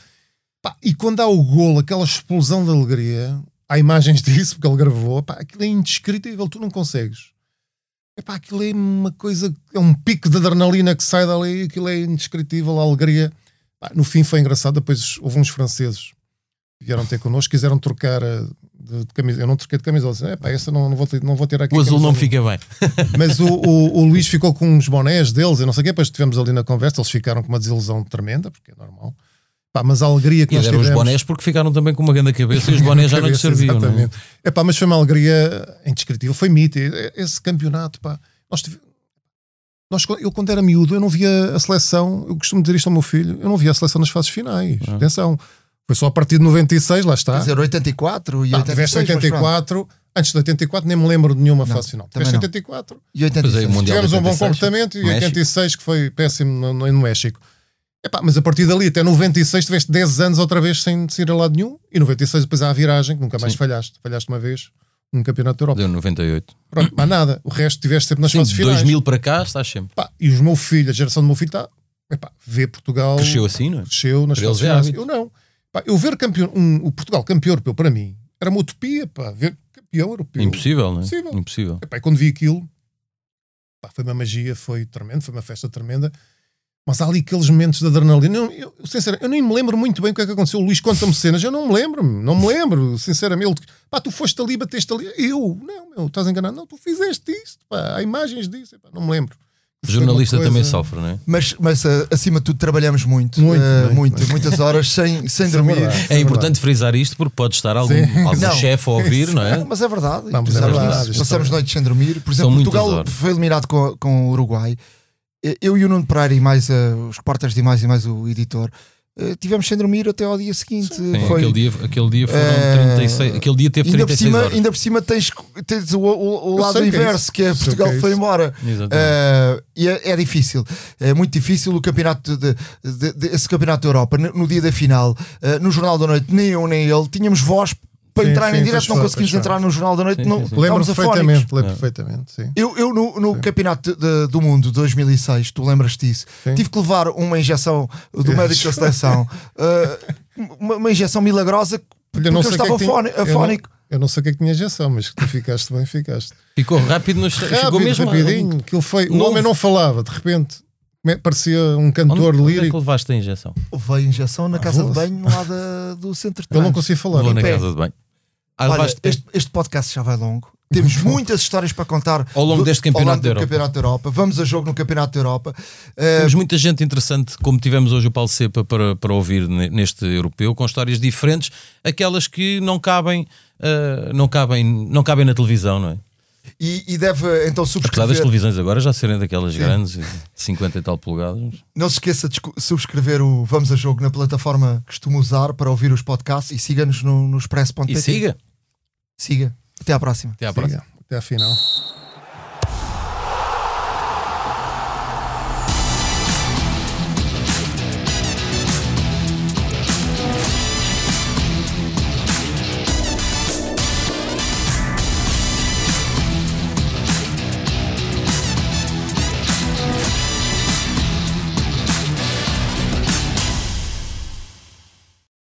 Pá, e quando há o golo, aquela explosão de alegria, há imagens disso, porque ele gravou, pá, aquilo é indescritível, tu não consegues. Epá, aquilo é uma coisa, é um pico de adrenalina que sai dali, aquilo é indescritível, a alegria. Pá, no fim foi engraçado, depois houve uns franceses que vieram ter connosco, quiseram trocar eh, de, de camisa. Eu não troquei de camisa, eles disseram, epá, essa não, não, vou ter, não vou ter aqui. O azul não camisola." fica bem. Mas o, o, o Luís ficou com uns bonés deles, eu não sei o quê, depois estivemos ali na conversa, eles ficaram com uma desilusão tremenda, porque é normal. Pá, mas a alegria que E nós deram os tivemos... bonés porque ficaram também com uma grande cabeça e os bonés já não lhes Cabeça, serviam. Não é? exatamente. Epá, mas foi uma alegria indescritível, foi mito. Esse campeonato, pá, nós tive- nós, eu quando era miúdo, eu não via a seleção, eu costumo dizer isto ao meu filho, eu não via a seleção nas fases finais. Ah. Atenção, foi só a partir de 96, lá está. Quer dizer, 84 e Ah, 86. tiveste mas pronto. 84, antes de 84 nem me lembro de nenhuma Não, fase final. Tiveste não. 84, E 86. Pois é, o Mundial tivemos um bom 86, comportamento e México. 86 que foi péssimo no, no, no México. Epá, mas a partir dali até 96 tiveste 10 anos outra vez sem ir a lado nenhum e 96 depois há a viragem, que nunca mais Sim. falhaste. Falhaste uma vez um campeonato da Europa. Deu 98. Pronto, mais nada. O resto tiveste sempre nas Sim, fases de finais. 2000 para cá estás sempre. Pá, e os meu filho, a geração do meu filho está. Epá, vê Portugal. Cresceu assim, não é? cresceu nas Para fases é finais. hábito. Eu não. Pá, eu ver campeão, um- o Portugal campeão europeu para mim era uma utopia. Pá, ver campeão europeu. Impossível, não é? Impossível. Impossível. Epá, e quando vi aquilo, pá, foi uma magia, foi tremendo, foi uma festa tremenda. Mas há ali aqueles momentos de adrenalina. Eu, eu, sinceramente, eu nem me lembro muito bem o que é que aconteceu. O Luís conta-me cenas, eu não me lembro, não me lembro, sinceramente. Ele, pá, tu foste ali, bateste ali. Eu, não, meu, estás enganado. Não, tu fizeste isto, pá, há imagens disso, epá, não me lembro. O jornalista coisa- também sofre, não é? Mas, mas ah, acima de tudo trabalhamos muito, Muito, ah, muito, muito, muito. muitas horas sem, sem é dormir. verdade. É importante frisar isto porque pode estar algum, Sim. algum chefe a ouvir, não é? Mas é verdade. Não, mas é verdade, Passamos é- noites sem dormir. Por exemplo, Portugal foi eliminado com, com o Uruguai. Eu e o Nuno Pereira e mais ah, os repórteres de mais e mais o editor ah, tivemos sem dormir até ao dia seguinte. Sim, Foi, aquele, dia, aquele dia foram Eh, 36. Aquele dia teve ainda, por 36 cima, horas. ainda por cima tens, tens o, o- o lado que é inverso, que é Sei Portugal que é foi embora. Uh, e é, é difícil, é muito difícil o campeonato de, de- de- esse campeonato da Europa no, no dia da final, uh, no Jornal da Noite, nem eu nem ele tínhamos voz para Sim, entrar sim, em direto, não conseguimos entrar no Jornal da Noite, Sim, não, sim, sim. Lembro perfeitamente, lembro É. perfeitamente, sim. Eu, eu no, no campeonato de- de- do mundo de 2006, tu lembras disso? Sim. Tive que levar uma injeção do Yes. médico da seleção, uh, uma, uma injeção milagrosa, porque Olha, não eu sei o que estava é que tinha- afóni- eu não- afónico. Eu não sei o que é que tinha injeção, mas que tu ficaste bem, ficaste. Ficou rápido nos Rápido, mesmo rapidinho. Aquilo foi, o homem não falava, de repente parecia um cantor Onde, onde é que lírico. levaste a injeção? Veio a injeção na casa de banho lá da- do centro de Ele não conseguia falar. Vou na pé. casa de banho. Ah, Olha, levaste este, este podcast já vai longo. Temos muitas histórias para contar Ao longo deste Campeonato longo da Europa. Campeonato da Europa. Vamos a jogo no Campeonato da Europa. Uh, Temos muita gente interessante, como tivemos hoje o Paulo Cepa para, para ouvir ne- neste europeu, com histórias diferentes, aquelas que não cabem, ah, não cabem, não cabem na televisão, não é? e, e deve então Apesar das subscrever. televisões agora já serem daquelas grandes, de 50 e tal polegadas. Não se esqueça de subscrever o Vamos a Jogo na plataforma que costuma usar para ouvir os podcasts e siga-nos no, no expresso.pt. E siga. Siga. Até à próxima. Até à próxima. Siga, Até à final.